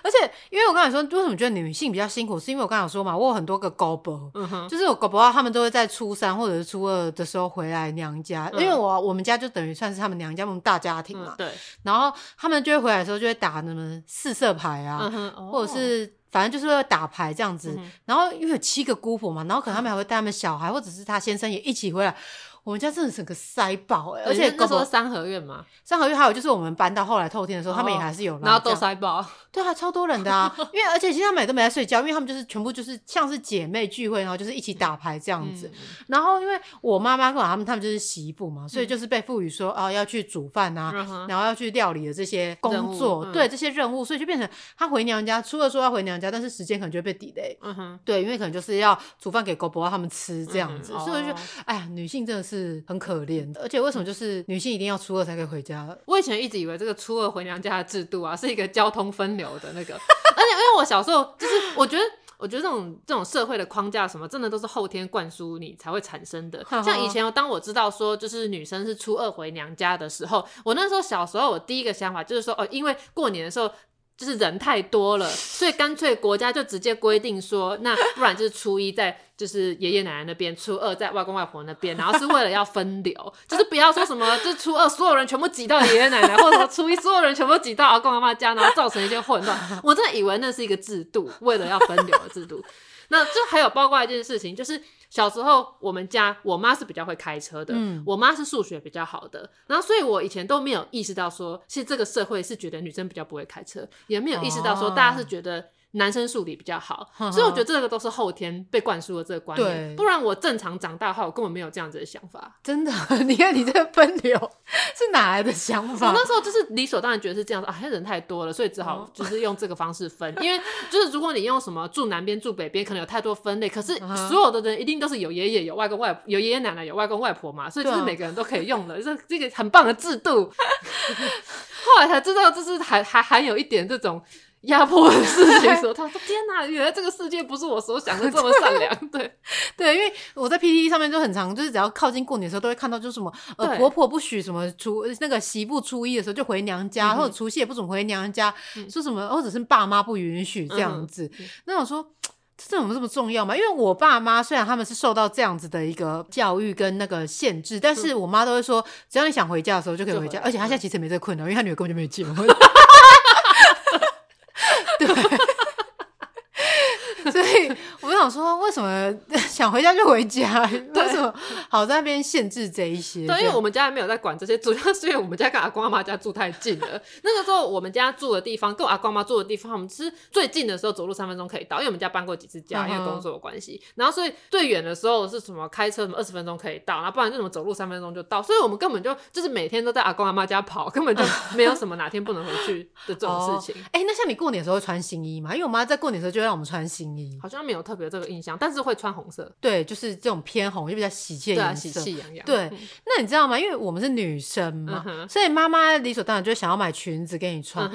而且因为我刚才说，为什么觉得女性比较辛苦，是因为我刚才说嘛，我有很多个姑婆，嗯哼，就是我姑婆他们都会在初三或者是初二的时候回来娘家，嗯、因为我我们家就等于算是他们娘家那种大家庭嘛，嗯、对。然后他们就会回来的时候就会打那么四色牌啊，或者是反正就是为了打牌这样子。嗯、然后因为有七个姑婆嘛，然后可能他们还会带他们小孩或者是他先生也一起回来。我们家真的整个塞爆哎、欸，而且那时候三合院嘛，三合院还有就是我们搬到后来透天的时候，哦、他们也还是有，然后都塞爆，*laughs* 对啊，超多人的啊，*laughs* 因为而且其实他们也都没在睡觉，因为他们就是全部就是像是姐妹聚会，然后就是一起打牌这样子。嗯、然后因为我妈妈跟我他们他们就是媳妇嘛，所以就是被赋予说啊要去煮饭啊，嗯、然后要去料理的这些工作，嗯、对这些任务，所以就变成她回娘家，除了说要回娘家，但是时间可能就会被 delay。嗯哼，对，因为可能就是要煮饭给狗婆他们吃这样子，嗯、所以就哎呀，女性真的是很可怜的。而且为什么就是女性一定要初二才可以回家？我以前一直以为这个初二回娘家的制度啊，是一个交通分流的那个。*laughs* 而且因为我小时候就是，我觉得，我觉得这种这种社会的框架什么，真的都是后天灌输你才会产生的。像以前，当我知道说就是女生是初二回娘家的时候，我那时候小时候，我第一个想法就是说，哦，因为过年的时候。就是人太多了，所以干脆国家就直接规定说，那不然就是初一在就是爷爷奶奶那边，初二在外公外婆那边，然后是为了要分流，就是不要说什么，就是初二所有人全部挤到爷爷奶奶，或者说初一所有人全部挤到阿公阿妈家，然后造成一些混乱。我真的以为那是一个制度，为了要分流的制度。那就还有包括一件事情，就是。小时候，我们家我妈是比较会开车的，嗯，我妈是数学比较好的，然后所以我以前都没有意识到说，其实这个社会是觉得女生比较不会开车，也没有意识到说大家是觉得。男生数理比较好，呵呵，所以我觉得这个都是后天被灌输的这个观念。对不然我正常长大的话，我根本没有这样子的想法。真的，*laughs* 你看你这个分流是哪来的想法？我那时候就是理所当然觉得是这样子啊，人太多了，所以只好就是 *laughs* 用这个方式分。哦、因为就是如果你用什么住南边住北边，可能有太多分类。可是所有的人一定都是有爷爷有外公外有爷爷奶奶有外公外婆嘛，所以就是每个人都可以用的，这、啊、这个很棒的制度。*laughs* 后来才知道，就是还还还有一点这种。压迫的事情时候，*laughs* 他说：“天哪，原来这个世界不是我所想的这么善良。*laughs* ”对对，因为我在 PTT 上面就很常，就是只要靠近过年的时候，都会看到，就是什么呃婆婆不许什么初那个媳妇初一的时候就回娘家，嗯、或者除夕也不准回娘家，嗯、说什么或者是爸妈不允许这样子。嗯、那我说这怎么这么重要吗？因为我爸妈虽然他们是受到这样子的一个教育跟那个限制，但是我妈都会说，只要你想回家的时候就可以回家，回而且她现在其实没这个困扰，因为她女儿根本就没有结婚。*laughs* 对，所以我想说，为什么 *laughs* 想回家就回家？为什么好在那边限制这一些？对，因为我们家还没有在管这些，主要是因为我们家跟阿公阿妈家住太近了。*laughs* 那个时候我们家住的地方跟我阿公阿妈住的地方，我们是最近的时候走路三分钟可以到，因为我们家搬过几次家，因为工作的关系。然后所以最远的时候是什么开车什么二十分钟可以到，然后不然就什么走路三分钟就到。所以我们根本就就是每天都在阿公阿妈家跑，根本就没有什么哪天不能回去的这种事情。哎、哦欸，那像你过年的时候会穿新衣吗？因为我妈在过年的时候就会让我们穿新衣，好像没有特别这个印象，但是会穿红色。对，就是这种偏红，就比较喜气的颜色，喜气洋洋。对，嗯、那你知道吗？因为我们是女生嘛，嗯、所以妈妈理所当然就想要买裙子给你穿。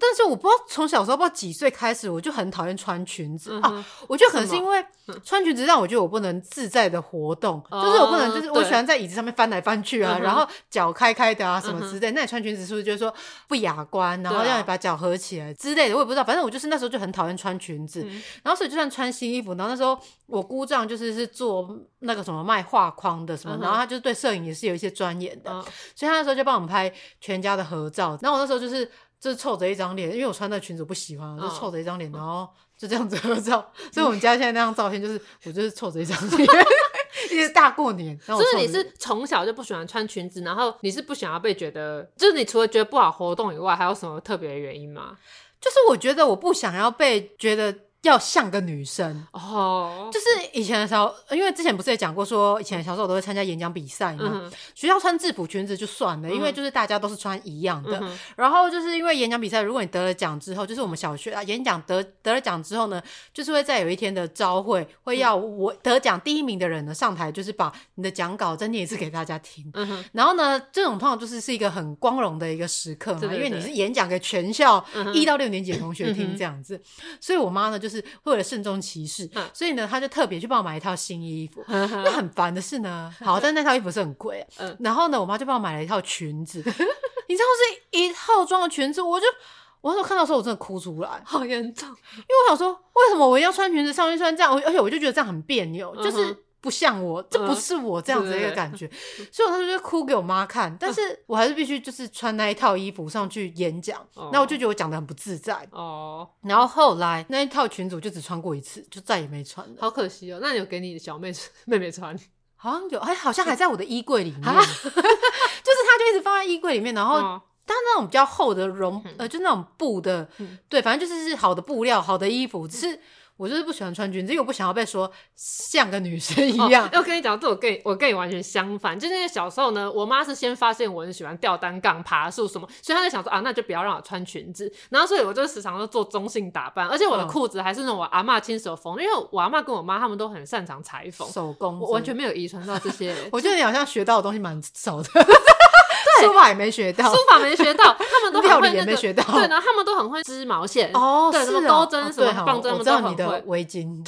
但是我不知道从小时候不知道几岁开始，我就很讨厌穿裙子、嗯、啊。我觉得可能是因为穿裙子让我觉得我不能自在的活动，嗯、就是我不能，就是我喜欢在椅子上面翻来翻去啊，嗯、然后脚开开的啊什么之类。嗯、那你穿裙子是不是就是说不雅观？然后让你把脚合起来之类的，我也不知道。反正我就是那时候就很讨厌穿裙子，嗯、然后所以就算穿新衣服，然后那时候我姑丈就是是做那个什么卖画框的什么，嗯、然后他就是对摄影也是有一些钻研的，嗯、所以他那时候就帮我们拍全家的合照。然后我那时候就是就是臭着一张脸，因为我穿那裙子我不喜欢，我就臭着一张脸，然后就这样子合照。嗯、所以我们家现在那张照片就是我就是臭着一张脸，*laughs* 因为大过年。就是你是从小就不喜欢穿裙子，然后你是不想要被觉得，就是你除了觉得不好活动以外，还有什么特别的原因吗？就是我觉得我不想要被觉得要像个女生哦，就是以前的时候，因为之前不是也讲过，说以前小时候我都会参加演讲比赛嘛。嗯、学校穿制服裙子就算了，嗯、因为就是大家都是穿一样的。嗯、然后就是因为演讲比赛，如果你得了奖之后，就是我们小学啊演讲得得了奖之后呢，就是会在有一天的招会，会要我得奖第一名的人呢上台，就是把你的讲稿再念一次给大家听。嗯、然后呢，这种通常就是是一个很光荣的一个时刻嘛，对对对，因为你是演讲给全校一到六年级的同学听这样子，嗯、所以我妈呢就。是为了慎重其事，嗯、所以呢，他就特别去帮我买一套新衣服。嗯、那很烦的是呢，好，但那套衣服是很贵。嗯、然后呢，我妈就帮我买了一套裙子。*laughs* 你知道是一套装的裙子，我就我那时候看到的时候，我真的哭出来，好严重。因为我想说，为什么我一定要穿裙子上去穿这样？而且我就觉得这样很别扭，就是。不像我，这不是我这样子的一个感觉，嗯、所以我当时就哭给我妈看，但是我还是必须就是穿那一套衣服上去演讲，那、哦、我就觉得我讲得很不自在哦。然后后来那一套裙子我就只穿过一次，就再也没穿了，好可惜哦。那你有给你的小妹 *laughs* 妹妹穿？好像有，哎，好像还在我的衣柜里面，啊、*laughs* 就是它就一直放在衣柜里面，然后但那种比较厚的绒，呃，就那种布的，嗯、对，反正就是是好的布料，好的衣服，只是。我就是不喜欢穿裙子，因为我不想要被说像个女生一样。要、哦、跟你讲，这我跟你我跟你完全相反。就是因为小时候呢，我妈是先发现我很喜欢吊单杠、爬树什么，所以她就想说啊，那就不要让我穿裙子。然后所以我就时常都做中性打扮，而且我的裤子还是那种我阿嬷亲手缝，因为我阿嬷跟我妈他们都很擅长裁缝手工，我完全没有遗传到这些。*laughs* 我觉得你好像学到的东西蛮少的。*laughs* 书法也没学到，书法没学到，他们都很会那 *laughs* 没学到，对，然后他们都很会织毛线，哦，对，什么钩针，什么棒针，我知道你的围巾。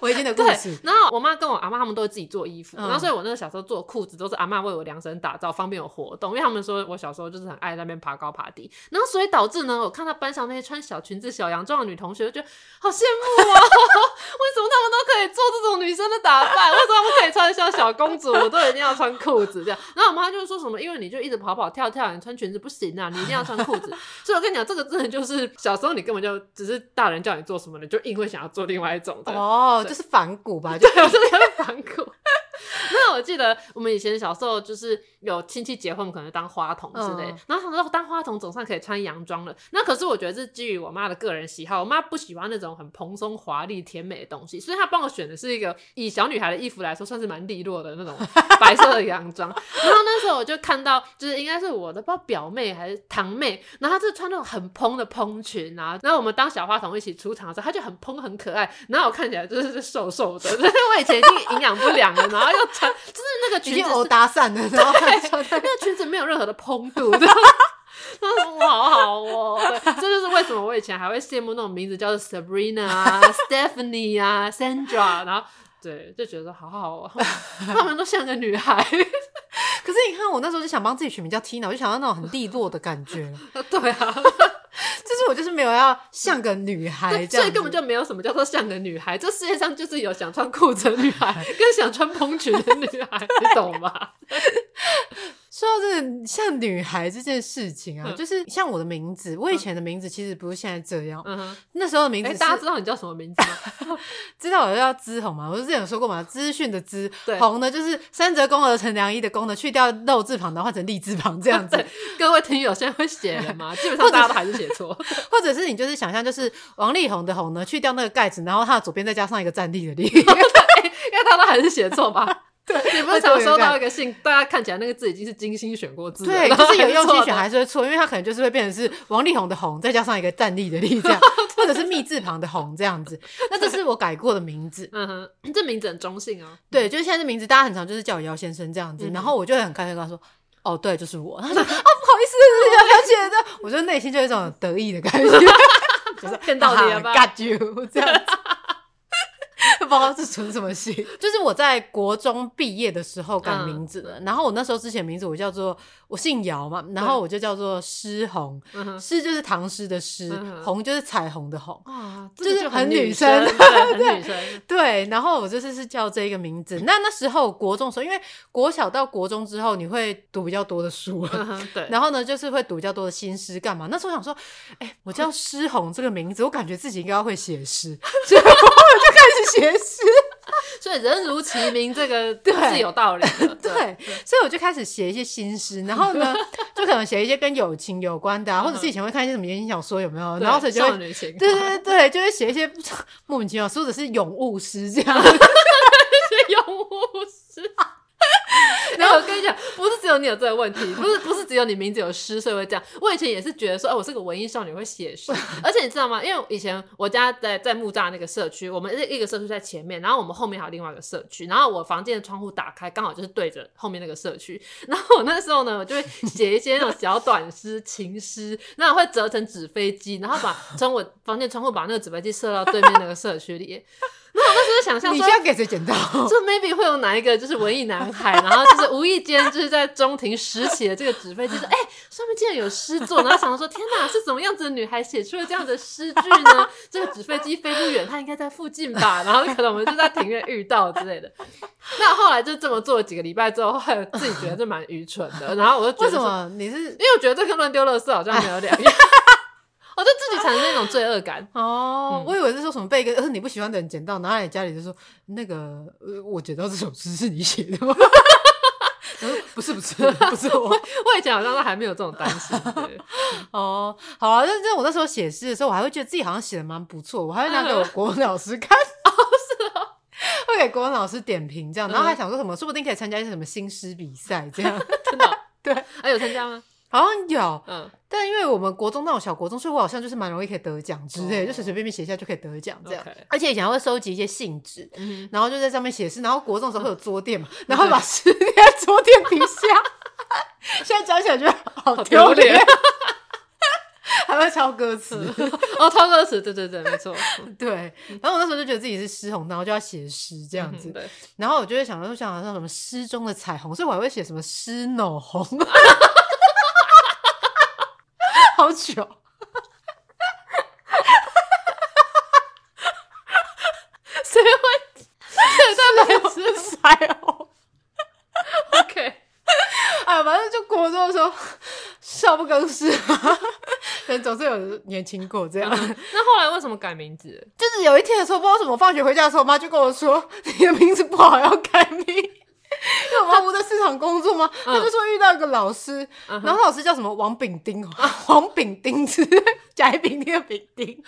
围巾的故事。然后我妈跟我阿妈他们都会自己做衣服，嗯、然后所以我那个小时候做裤子都是阿妈为我量身打造，方便我活动。因为他们说我小时候就是很爱在那边爬高爬低，然后所以导致呢，我看到班上那些穿小裙子、小洋装的女同学，就觉得好羡慕啊！*laughs* 为什么他们都可以做这种女生的打扮？为什么他们可以穿像小公主？我都一定要穿裤子这样。然后我妈就说什么，因为你就一直跑跑跳跳，你穿裙子不行啊，你一定要穿裤子。所以我跟你讲，这个真的就是小时候你根本就只是大人叫你做什么，你就硬会想要做另外一种的哦。就是反骨吧，就对，就是反骨。*laughs* 那我记得我们以前小时候就是有亲戚结婚，可能当花童之类，嗯、然后他们说当花童总算可以穿洋装了。那可是我觉得这是基于我妈的个人喜好，我妈不喜欢那种很蓬松华丽、甜美的东西，所以她帮我选的是一个以小女孩的衣服来说，算是蛮利落的那种 *laughs* 白色的洋装。然后那时候我就看到，就是应该是我的不知道表妹还是堂妹，然后她就穿那种很蓬的蓬裙啊。然后我们当小花童一起出场的时候，她就很蓬很可爱，然后我看起来就是瘦瘦的，因 *laughs* 为我以前已经营养不良了，然后。又穿，就是那个裙子是搭讪的，然后对，*laughs* 那个裙子没有任何的蓬度，*laughs* 然后我好好哦，对，这就是为什么我以前还会羡慕那种名字叫做 Sabrina 啊、*laughs* Stephanie 啊、Sandra，然后对，就觉得好好哦，他们都像个女孩。可是你看，我那时候就想帮自己取名叫 Tina，我就想要那种很利落的感觉。对啊。*laughs* 就是我就是没有要像个女孩这样，所以根本就没有什么叫做像个女孩。这世界上就是有想穿裤子的女孩，跟想穿蓬裙的女孩，你懂吗？*laughs* 说到这个像女孩这件事情啊，嗯、就是像我的名字，我以前的名字其实不是现在这样。嗯哼，那时候的名字、欸，大家知道你叫什么名字吗？*laughs* 知道我叫资红吗？我之前有说过嘛，资讯的资，*laughs* 对红呢就是三折功而成良医的功呢，去掉肉字旁的换成立字旁这样子。各位听友现在会写了吗？*laughs* 基本上大家都还是写错，或者是你就是想象就是王力宏的宏呢，去掉那个盖子，然后它的左边再加上一个站立的立，因为他都还是写错吧。对，你不是常收到一个信，大家看起来那个字已经是精心选过字，对，可是有用心选还是会错，因为他可能就是会变成是王力宏的宏，再加上一个站立的立这样，*laughs* 或者是密字旁的宏这样子。那这是我改过的名字，嗯哼，这名字很中性哦。对，就是现在这名字，大家很常就是叫我姚先生这样子，然后我就会很开心跟他说，哦，对，就是我。*laughs* 他说啊，*laughs* 不好意思，姚小姐的，我觉得内心就有一种得意的感觉，就是骗到你了吧，got you 这样子。*laughs* 不知道是存什么心，*laughs* 就是我在国中毕业的时候改名字了。然后我那时候之前名字我叫做我姓姚嘛，然后我就叫做诗红，诗就是唐诗的诗，红就是彩虹的红，就是很女生，*laughs* 很女生。对，然后我就是是叫这个名字。那那时候国中的时候，因为国小到国中之后你会读比较多的书，对，然后呢就是会读比较多的新诗干嘛？那时候我想说，哎，我叫诗红这个名字，我感觉自己应该要会写诗，就开始写。诗，*laughs* 所以人如其名，这个对是有道理的。*laughs* 对，对所以我就开始写一些新诗，然后呢，*laughs* 就可能写一些跟友情有关的啊，或者是以前会看一些什么言情小说，有没有？然后就会对对对对，就会写一些莫名其妙，或者是咏物诗这样，写咏物诗。*laughs* 然后我跟你讲，不是只有你有这个问题，不 *laughs* 是不是只有你名字有诗，所以会这样。我以前也是觉得说，哎，我是个文艺少女，会写诗。*laughs* 而且你知道吗？因为以前我家在在木栅那个社区，我们一个社区在前面，然后我们后面还有另外一个社区，然后我房间的窗户打开，刚好就是对着后面那个社区。然后我那时候呢，我就会写一些那种小短诗、情诗，然后会折成纸飞机，然后把从我房间窗户把那个纸飞机射到对面那个社区里。然后我那时候想象说，你需要给谁捡到？*laughs* 就 maybe 会有哪一个就是文艺男孩，然后就是无意间就是在中庭拾起了这个纸飞机，说：“ *laughs* 哎、欸，上面竟然有诗作。”然后想到说：“天哪，是怎么样子的女孩写出了这样的诗句呢？*laughs* 这个纸飞机飞不远，它应该在附近吧？然后可能我们就在庭院遇到之类的。”那后来就这么做了几个礼拜之后，后来自己觉得这蛮愚蠢的。然后我就觉得，为什么你是？因为我觉得这跟乱丢垃圾好像没有两样。我就自己产生那种罪恶感。*laughs* 哦，嗯、我以为是说什么被一个你不喜欢的人捡到，拿来家里就说那个呃，我捡到这首诗是你写的吗？*laughs* 不是不是不是我，*laughs* 我以前好像都还没有这种担心。哦，好啊，但是我那时候写诗的时候，我还会觉得自己好像写的蛮不错，我还会拿给我国文老师看，哦是哦，会给国文老师点评这样，然后还想说什么，说不定可以参加一些什么新诗比赛这样，真的对，还有参加吗？好像有，嗯，但因为我们国中那种小国中，所以我好像就是蛮容易可以得奖之类，就随随便便写一下就可以得奖这样。而且以前还会收集一些信纸，然后就在上面写诗。然后国中的时候会有桌垫嘛，然后把诗贴在桌垫底下。*laughs* 现在讲起来觉得好丢脸，*laughs* 还会抄歌词 *laughs* 哦，抄歌词，对对对，没错，对。然后我那时候就觉得自己是诗红，然后就要写诗这样子。然后我就会想到，想像什么诗中的彩虹，所以我还会写什么诗脑红。好久！*laughs* 谁会？谁在白痴塞哦？OK，哎，反正就国中的时候少不更事，人总是有年轻过这样。那后来为什么改名字？就是有一天的时候，不知道为什么，放学回家的时候，我妈就跟我说：“你的名字不好，要改名。”因为我妈不在市场工作吗？他就说遇到一个老师，然后老师叫什么王丙 *laughs* 丁，王丙丁是甲乙丙丁的丙丁。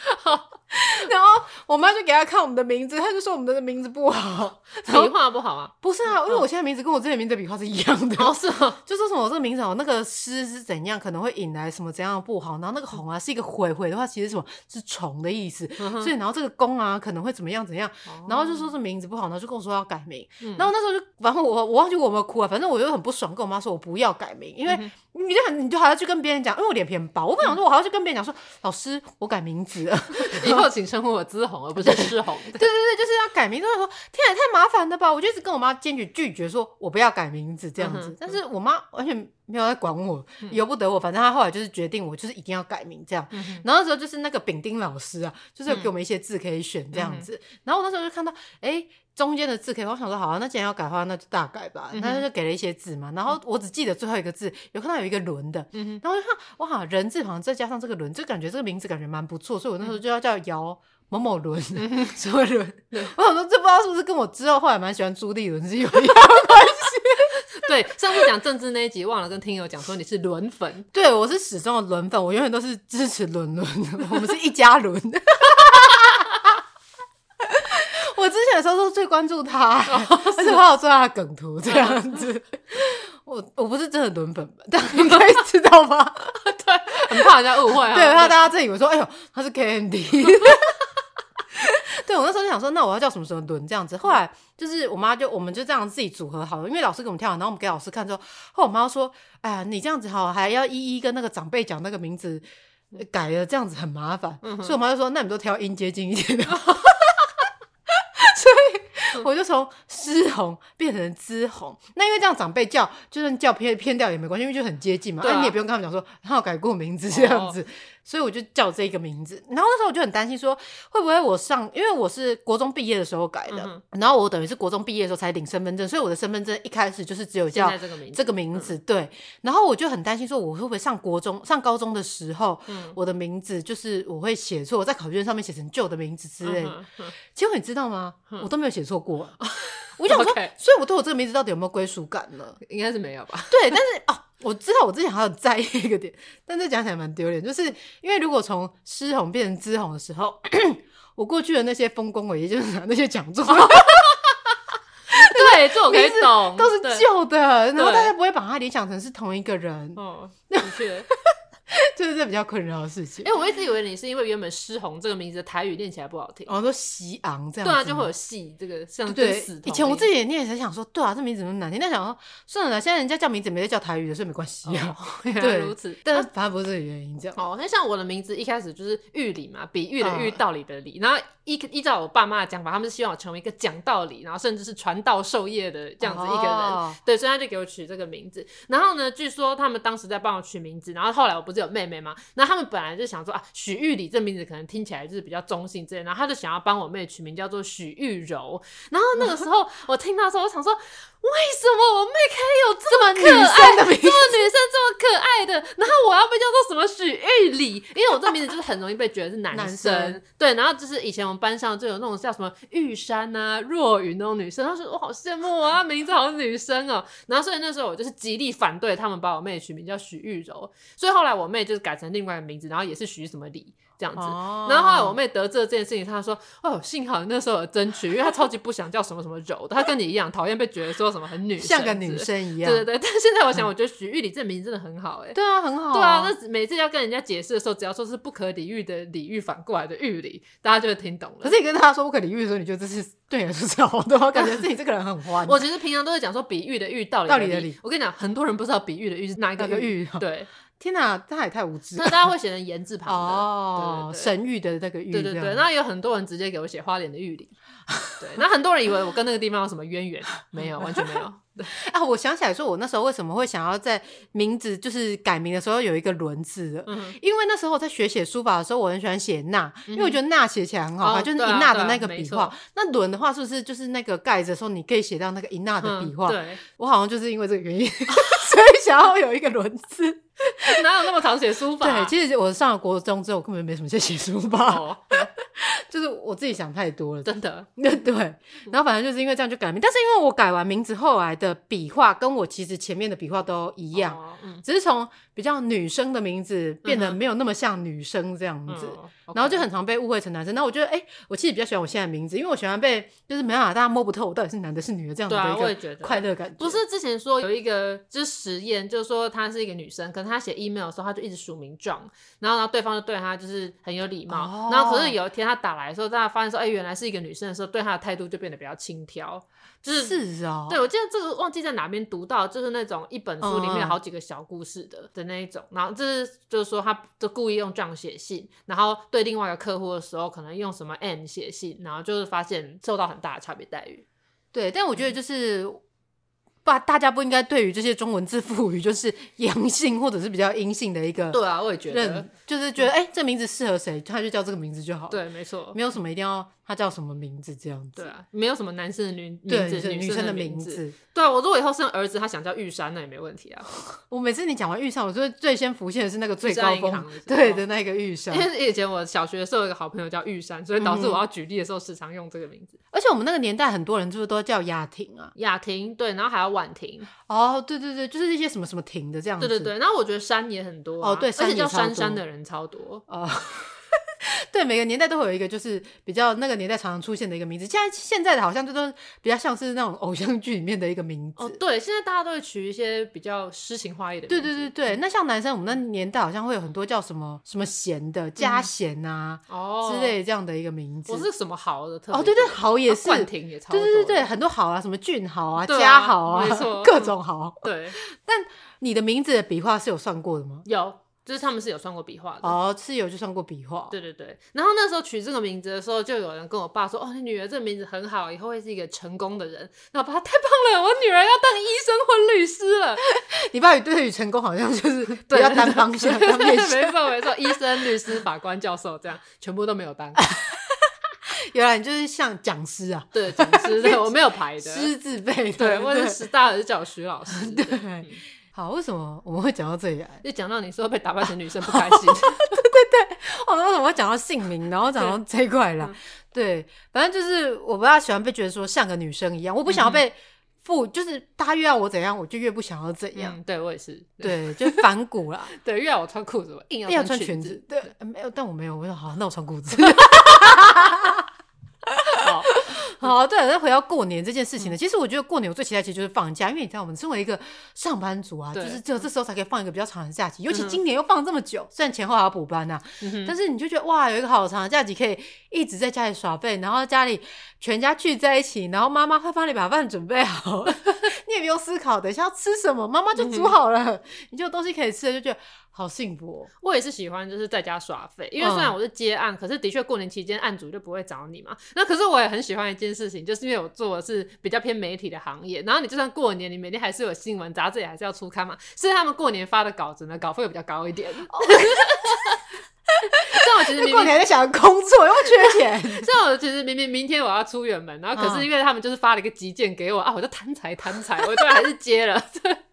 *laughs* 然后我妈就给他看我们的名字，他就说我们的名字不好，*laughs* 笔画不好啊？不是啊，因为我现在名字跟我之前名字的笔画是一样的。哦，是啊，*laughs* 就说什么我这个名字哦，那个诗是怎样，可能会引来什么怎样的不好。然后那个红啊是一个悔悔的话，其实什么是虫的意思。所以然后这个公啊可能会怎么样怎样。然后就说这名字不好，然后就跟我说要改名。然后那时候就反正我我忘记我有没有哭啊，反正我就很不爽，跟我妈说我不要改名，因为。你就很，你就还要去跟别人讲，因为我脸皮很薄，我不想说，我还要去跟别人讲说，老师，我改名字后请称呼我姿红，而不是诗红。*laughs* 对对对，就是要改名字。我说，天啊，太麻烦了吧？我就一直跟我妈坚决拒绝，说我不要改名字这样子。但是我妈完全没有在管我，由不得我。反正她后来就是决定，我就是一定要改名这样。然后那时候就是那个丙丁老师啊，就是有给我们一些字可以选这样子。然后我那时候就看到，哎。中间的字可以，我想说好啊，那既然要改的话，那就大改吧。那就给了一些字嘛，然后我只记得最后一个字，有看到有一个轮的，然后就看哇，人字旁再加上这个轮，就感觉这个名字感觉蛮不错，所以我那时候就要叫姚某某轮，什么 *laughs* 轮？我想说这不知道是不是跟我之后后来蛮喜欢朱立伦是有一样的关系？*laughs* 对，上次讲政治那一集忘了跟听友讲说你是轮粉，对我是始终的轮粉，我永远都是支持轮轮，我们是一家轮。*laughs* 我之前的时候都最关注他，*laughs* 而且我有做他的梗图这样子。我我不是真的轮粉，但你可以知道吗？*laughs* 对，很怕人家误会，对，怕大家真以为说，哎呦，他是 Candy。*laughs* 对，我那时候就想说，那我要叫什么什么轮这样子。后来就是我妈就我们就这样自己组合好了，因为老师给我们跳，然后我们给老师看之后，后来我妈说，哎呀，你这样子好，还要一一跟那个长辈讲那个名字改了，这样子很麻烦。所以我妈就说，那你们都挑音接近一点的。对我就从诗诗红变成姿红。那因为这样长辈叫，就算叫偏偏掉也没关系，因为就很接近嘛。那、啊、你也不用跟他们讲说他有改过名字这样子。哦所以我就叫这个名字，然后那时候我就很担心说，会不会我上，因为我是国中毕业的时候改的，嗯、然后我等于是国中毕业的时候才领身份证，所以我的身份证一开始就是只有叫这个名字，这个名字、嗯、对。然后我就很担心说，我会不会上国中、上高中的时候，嗯、我的名字就是我会写错，我在考卷上面写成旧的名字之类。嗯嗯、结果你知道吗？嗯、我都没有写错过。*laughs* 我想说.所以我对我这个名字到底有没有归属感呢？应该是没有吧。对，但是哦，我知道我之前还有在意一个点，但是讲起来蛮丢脸，就是因为如果从诗红变成知红的时候，*clears throat* 我过去的那些丰功伟业，就是拿那些奖状，*laughs* 对，这我可以懂，*laughs* 都是旧的，然后大家不会把它联想成是同一个人。哦，的确。*laughs* 就是这比较困扰的事情。哎、欸，我一直以为你是因为原本诗红这个名字的台语念起来不好听，哦，说夕昂这样。对啊，就会有戏这个像对，死。以前我自己也念，才想说，对啊，这名字怎么难听？但想说算了，现在人家叫名字没在叫台语的，所以没关系啊。哦、原 *laughs* 来如此，但是反正不是这个原因这样。哦，那像我的名字一开始就是玉理嘛，比喻的喻，道理的理，然后依依照我爸妈的讲法，他们是希望我成为一个讲道理，然后甚至是传道授业的这样子一个人。哦、对，所以他就给我取这个名字。然后呢，据说他们当时在帮我取名字，然后后来我不是妹妹吗？那他们本来就想说啊，许玉里这名字可能听起来就是比较中性之类，然后他就想要帮我妹取名叫做许玉柔。然后那个时候我听到的时候，我想说。为什么我妹可以有这么可爱的名字，这么女生这么可爱的？然后我要被叫做什么许玉里？因为我这名字就是很容易被觉得是男生。男生对，然后就是以前我们班上就有那种叫什么玉山啊、若云那种女生，她说我好羡慕啊，名字好像女生哦。然后所以那时候我就是极力反对他们把我妹取名叫许玉柔，所以后来我妹就是改成另外一个名字，然后也是许什么里。这样子，然后后来我妹得知了这件事情，她说：“哦，幸好那时候有争取，因为她超级不想叫什么什么柔的，她跟你一样讨厌被觉得说什么很女生，像个女生一样。*laughs* ”对对对，但现在我想，我觉得徐玉里这名字真的很好，哎，对啊，很好，对啊。那每次要跟人家解释的时候，只要说是不可理喻的理喻反过来的玉理，大家就会听懂了。可是你跟他说不可理喻的时候，你觉得这是对你来说是错的，我感觉自己这个人很欢。我其实平常都会讲说比喻的喻，道理道理的理。我跟你讲，很多人不知道比喻的喻是哪一个喻，对。*laughs* 天哪，他也太无知了！那大家会写成言字旁的哦，神域的那个諭。对对对，那有很多人直接给我写花莲的玉林。对，那很多人以为我跟那个地方有什么渊源，*laughs* 没有，完全没有。对 *laughs* 啊，我想起来说，我那时候为什么会想要在名字就是改名的时候有一个轮字的？嗯、因为那时候我在学写书法的时候，我很喜欢写捺，嗯、哼因为我觉得捺写起来很好看，哦、就是一捺的那个笔画。啊啊、那轮的话，是不是就是那个盖子的时候，你可以写到那个一捺的笔画？对，我好像就是因为这个原因，*laughs* 所以想要有一个轮字。*laughs* 哪有那么常写书法？对，其实我上了国中之后，根本没什么在写书法，哦、就是我自己想太多了，真的。*laughs* 对，然后反正就是因为这样就改名，但是因为我改完名字，后来的笔画跟我其实前面的笔画都一样，哦嗯、只是从比较女生的名字变得没有那么像女生这样子，然后就很常被误会成男生。那我觉得，哎、欸，我其实比较喜欢我现在的名字，因为我喜欢被就是没办法大家摸不透我到底是男的是女的这样子的一个快乐感觉。不是之前说有一个就是实验，就是说她是一个女生，可能她写 email 的时候，她就一直署名 John，然后然后对方就对她就是很有礼貌，哦、然后可是有一天她打来的时候，大家发现说，哎、欸，原来是一个女生的时候，对她的态度就变得比较轻佻。就是，是哦，对，我记得这个忘记在哪边读到，就是那种一本书里面有好几个小故事的、嗯、的那一种，然后这是就是说他就故意用这样写信，然后对另外一个客户的时候可能用什么 n 写信，然后就是发现受到很大的差别待遇。对，但我觉得就是。嗯不，大家不应该对于这些中文字赋予就是阳性或者是比较阴性的一个。对啊，我也觉得，就是觉得哎、欸，这名字适合谁，他就叫这个名字就好。对，没错，没有什么一定要他叫什么名字这样子。对啊，没有什么男生的女名字，对女生的名字。对啊，我如果以后生儿子，他想叫玉山，那也没问题啊。我每次你讲完玉山，我就最先浮现的是那个最高峰对的那个玉山。因为以前我小学的时候有一个好朋友叫玉山，所以导致我要举例的时候时常用这个名字。嗯、而且我们那个年代很多人是不是都叫雅婷啊？雅婷，对，然后还要婉婷。哦，对对对，就是一些什么什么亭的这样子。对对对，然后我觉得山也很多，啊，哦对，而且叫山山的人超多。哦。*laughs* 对，每个年代都会有一个，就是比较那个年代常常出现的一个名字。现在现在的好像就都比较像是那种偶像剧里面的一个名字。哦，对，现在大家都会取一些比较诗情画意的名字。对对对对，那像男生，我们那年代好像会有很多叫什么什么贤的、嘉贤啊，哦之类这样的一个名字。不是什么豪的特别。哦，对对，豪也是。冠廷也超多。对对对，很多豪啊，什么俊豪啊、嘉豪啊，*laughs* 各种豪。对，*laughs* 但你的名字的笔画是有算过的吗？有。就是他们是有算过笔画的哦，是有就算过笔画。对对对，然后那时候取这个名字的时候，就有人跟我爸说：“哦，你女儿这个名字很好，以后会是一个成功的人。”那我爸太棒了，我女儿要当医生或律师了。你爸语对于成功好像就是比较单方向，没错没错，医生、律师、法官、教授这样全部都没有当。*laughs* 原来你就是像讲师啊？对，讲师对，我没有排的 *laughs* 师字辈，对，我是师大的，叫我徐老师。对。好，为什么我们会讲到这里来？就讲到你说被打扮成女生不开心，对 *laughs* 对对，我们为什么会讲到姓名，然后讲到这一块啦？对，反正就是我不大喜欢被觉得说像个女生一样，我不想要被不，就是大家越要我怎样，我就越不想要怎样。对我也是，对，就反骨啦。*laughs* 对，越要我穿裤子，我硬要穿裙子。对，没有，但我没有，我说好，那我穿裤子。*laughs* 好。好，对，那回到过年这件事情呢，嗯、其实我觉得过年我最期待其实就是放假，因为你知道我们身为一个上班族啊，就是只有这时候才可以放一个比较长的假期，尤其今年又放这么久，嗯、虽然前后还要补班呐、但是你就觉得哇，有一个好长的假期可以一直在家里耍废，然后家里全家聚在一起，然后妈妈会帮你把饭准备好，*laughs* 你也不用思考等一下要吃什么，妈妈就煮好了，嗯、你就有东西可以吃，就觉得。好幸福哦！我也是喜欢就是在家耍废，因为虽然我是接案，嗯、可是的确过年期间案主就不会找你嘛。那可是我也很喜欢一件事情，就是因为我做的是比较偏媒体的行业，然后你就算过年，你每天还是有新闻杂志也还是要出刊嘛。所以他们过年发的稿子呢，稿费会比较高一点。*laughs* 这样我其实明明过年在想工作又缺钱，*laughs* 这样我其实明明明天我要出远门，然后可是因为他们就是发了一个急件给我啊，我就贪财贪财，我最后还是接了。*laughs*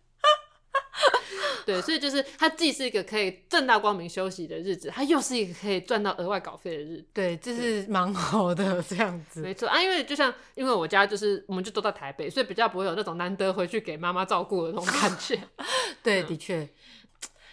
对，所以就是它既是一个可以正大光明休息的日子，它又是一个可以赚到额外稿费的日子。对，这是蛮好的这样子。没错啊，因为就像因为我家就是我们就都在台北，所以比较不会有那种难得回去给妈妈照顾的那种感觉。*laughs* 对，的确。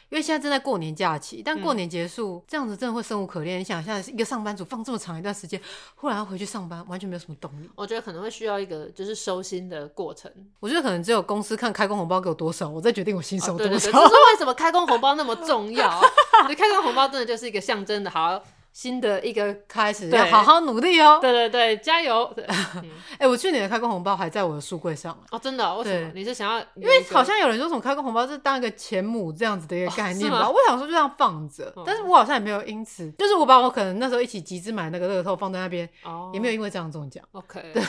因为现在正在过年假期，但过年结束、嗯、这样子真的会生无可恋。你想，一下一个上班族放这么长一段时间，忽然要回去上班，完全没有什么动力。我觉得可能会需要一个就是收心的过程。我觉得可能只有公司看开工红包给我多少，我再决定我薪收多少。这、啊、是为什么开工红包那么重要？*laughs* 你开工红包真的就是一个象征的，好。新的一个开始，要好好努力哦！对对对，加油！*laughs* 哎，我去年的开工红包还在我的书柜上哦，真的？为什么？你是想要？因为好像有人说，什么开工红包是当一个钱母这样子的一个概念吧？我想说就这样放着，但是我好像也没有因此，就是我把我可能那时候一起集资买那个乐透放在那边，也没有因为这样中奖。OK，*laughs* 对，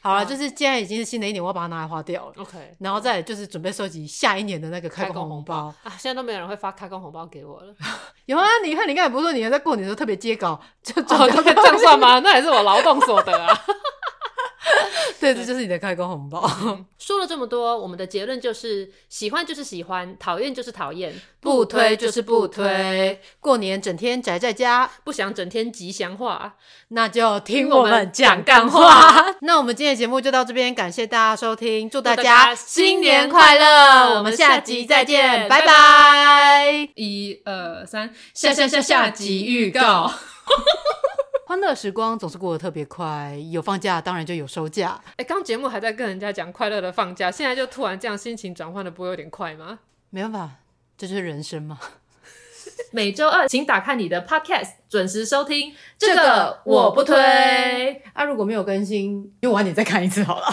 好了，就是现在已经是新的一年，我要把它拿来花掉了。OK，然后再就是准备收集下一年的那个开工红包啊！现在都没有人会发开工红包给我了。*laughs* 有啊，你看，你刚才不是说你在过年的时候特别接稿，就这样算吗？那也是我劳动所得啊。*laughs* 对，这就是你的开工红包。说了这么多，我们的结论就是：喜欢就是喜欢，讨厌就是讨厌，不推就是不推。过年整天宅在家，不想整天吉祥话，那就听我们讲干话。*laughs* 那我们今天的节目就到这边，感谢大家收听，祝大家新年快乐！我们下集再见，拜拜。一二三，下下下下集预告。*laughs* 欢乐时光总是过得特别快，有放假当然就有收假。哎，刚节目还在跟人家讲快乐的放假，现在就突然这样心情转换的不会有点快吗？没办法，这就是人生嘛。*laughs* 每周二请打开你的 Podcast，准时收听。这个我不推。啊，如果没有更新，就晚点再看一次好了。